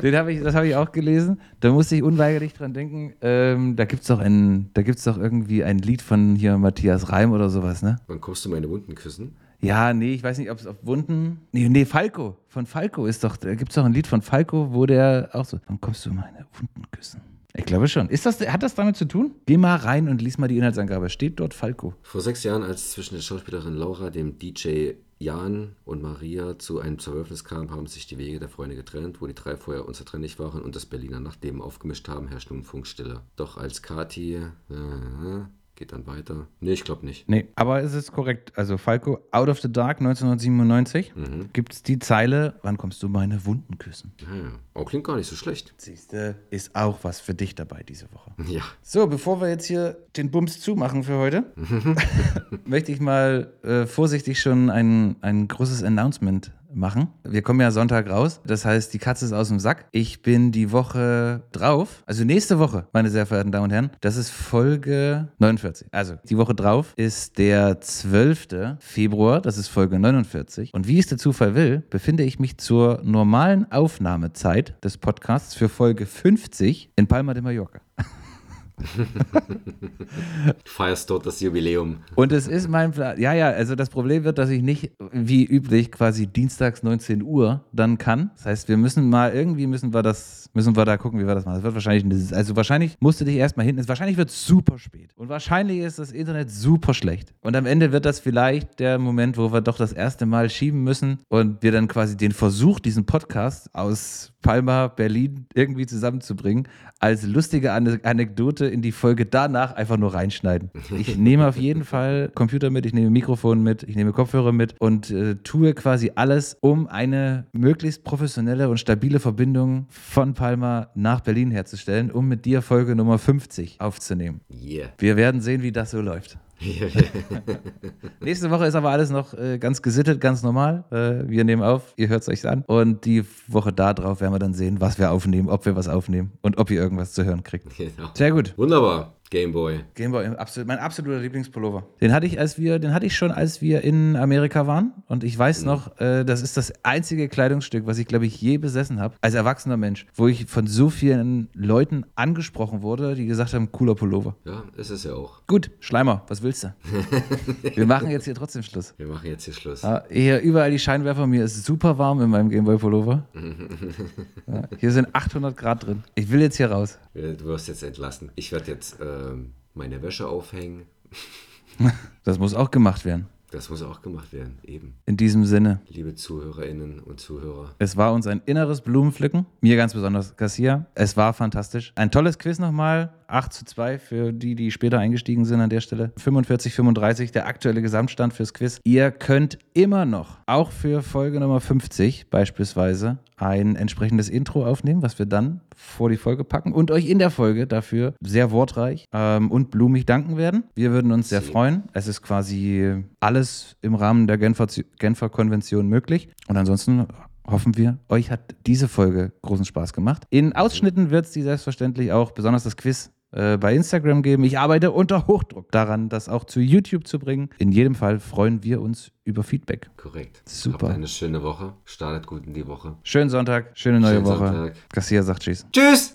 Den hab ich, das habe ich auch gelesen. Da musste ich unweigerlich dran denken. Ähm, da gibt es doch, ein, da gibt's doch irgendwie ein Lied von hier Matthias Reim oder sowas, ne? wann kommst du meine Wunden küssen? Ja, nee, ich weiß nicht, ob es auf Wunden. Nee, nee, Falco. Von Falco ist doch, da gibt es doch ein Lied von Falco, wo der auch so, dann kommst du meine Wunden küssen. Ich glaube schon. Ist das, hat das damit zu tun? Geh mal rein und lies mal die Inhaltsangabe. Steht dort Falco. Vor sechs Jahren, als zwischen der Schauspielerin Laura, dem DJ Jan und Maria zu einem Zerwürfnis kam, haben sich die Wege der Freunde getrennt, wo die drei vorher unzertrennlich waren und das Berliner Nachtleben aufgemischt haben, herrscht nun Funkstille. Doch als Kati äh, geht dann weiter. Nee, ich glaube nicht. Nee, aber es ist korrekt. Also Falco, Out of the Dark 1997 Mhm. gibt es die Zeile, wann kommst du meine Wunden küssen? Ja, ja. Oh, klingt gar nicht so schlecht. Siehste, ist auch was für dich dabei diese Woche. Ja. So, bevor wir jetzt hier den Bums zumachen für heute, möchte ich mal äh, vorsichtig schon ein, ein großes Announcement machen. Wir kommen ja Sonntag raus. Das heißt, die Katze ist aus dem Sack. Ich bin die Woche drauf, also nächste Woche, meine sehr verehrten Damen und Herren, das ist Folge 49. Also, die Woche drauf ist der 12. Februar, das ist Folge 49. Und wie es der Zufall will, befinde ich mich zur normalen Aufnahmezeit des Podcasts für Folge 50 in Palma de Mallorca. Du feierst dort das Jubiläum. Und es ist mein Plan. Ja, ja, also das Problem wird, dass ich nicht wie üblich quasi dienstags 19 Uhr dann kann. Das heißt, wir müssen mal irgendwie müssen wir das, müssen wir da gucken, wie wir das machen. Das wird wahrscheinlich, also wahrscheinlich musst du dich erstmal hinten, wahrscheinlich wird es super spät. Und wahrscheinlich ist das Internet super schlecht. Und am Ende wird das vielleicht der Moment, wo wir doch das erste Mal schieben müssen und wir dann quasi den Versuch, diesen Podcast aus Palma, Berlin irgendwie zusammenzubringen, als lustige Ane- Anekdote in die Folge danach einfach nur reinschneiden. Ich nehme auf jeden Fall Computer mit, ich nehme Mikrofon mit, ich nehme Kopfhörer mit und äh, tue quasi alles, um eine möglichst professionelle und stabile Verbindung von Palma nach Berlin herzustellen, um mit dir Folge Nummer 50 aufzunehmen. Yeah. Wir werden sehen, wie das so läuft. Nächste Woche ist aber alles noch äh, ganz gesittet, ganz normal. Äh, wir nehmen auf, ihr hört es euch an. Und die Woche da drauf werden wir dann sehen, was wir aufnehmen, ob wir was aufnehmen und ob ihr irgendwas zu hören kriegt. Genau. Sehr gut. Wunderbar. Gameboy. Gameboy, absolut, mein absoluter Lieblingspullover. Den hatte ich, als wir, den hatte ich schon, als wir in Amerika waren. Und ich weiß noch, äh, das ist das einzige Kleidungsstück, was ich, glaube ich, je besessen habe, als erwachsener Mensch, wo ich von so vielen Leuten angesprochen wurde, die gesagt haben, cooler Pullover. Ja, ist es ja auch. Gut, Schleimer, was willst du? wir machen jetzt hier trotzdem Schluss. Wir machen jetzt hier Schluss. Ja, hier überall die Scheinwerfer, mir ist super warm in meinem Gameboy-Pullover. Ja, hier sind 800 Grad drin. Ich will jetzt hier raus. Du wirst jetzt entlassen. Ich werde jetzt ähm, meine Wäsche aufhängen. Das muss auch gemacht werden. Das muss auch gemacht werden, eben. In diesem Sinne. Liebe Zuhörerinnen und Zuhörer. Es war uns ein inneres Blumenpflücken. Mir ganz besonders, Cassia. Es war fantastisch. Ein tolles Quiz nochmal. 8 zu 2 für die, die später eingestiegen sind an der Stelle. 45, 35, der aktuelle Gesamtstand fürs Quiz. Ihr könnt immer noch, auch für Folge Nummer 50 beispielsweise, ein entsprechendes Intro aufnehmen, was wir dann vor die Folge packen und euch in der Folge dafür sehr wortreich ähm, und blumig danken werden. Wir würden uns sehr freuen. Es ist quasi alles im Rahmen der Genfer, Genfer Konvention möglich. Und ansonsten hoffen wir, euch hat diese Folge großen Spaß gemacht. In Ausschnitten wird es die selbstverständlich auch, besonders das Quiz, äh, bei Instagram geben. Ich arbeite unter Hochdruck daran, das auch zu YouTube zu bringen. In jedem Fall freuen wir uns über Feedback. Korrekt. Super. Habt eine schöne Woche. Startet gut in die Woche. Schönen Sonntag, schöne neue Schönen Woche. Sonntag. Garcia sagt Tschüss. Tschüss!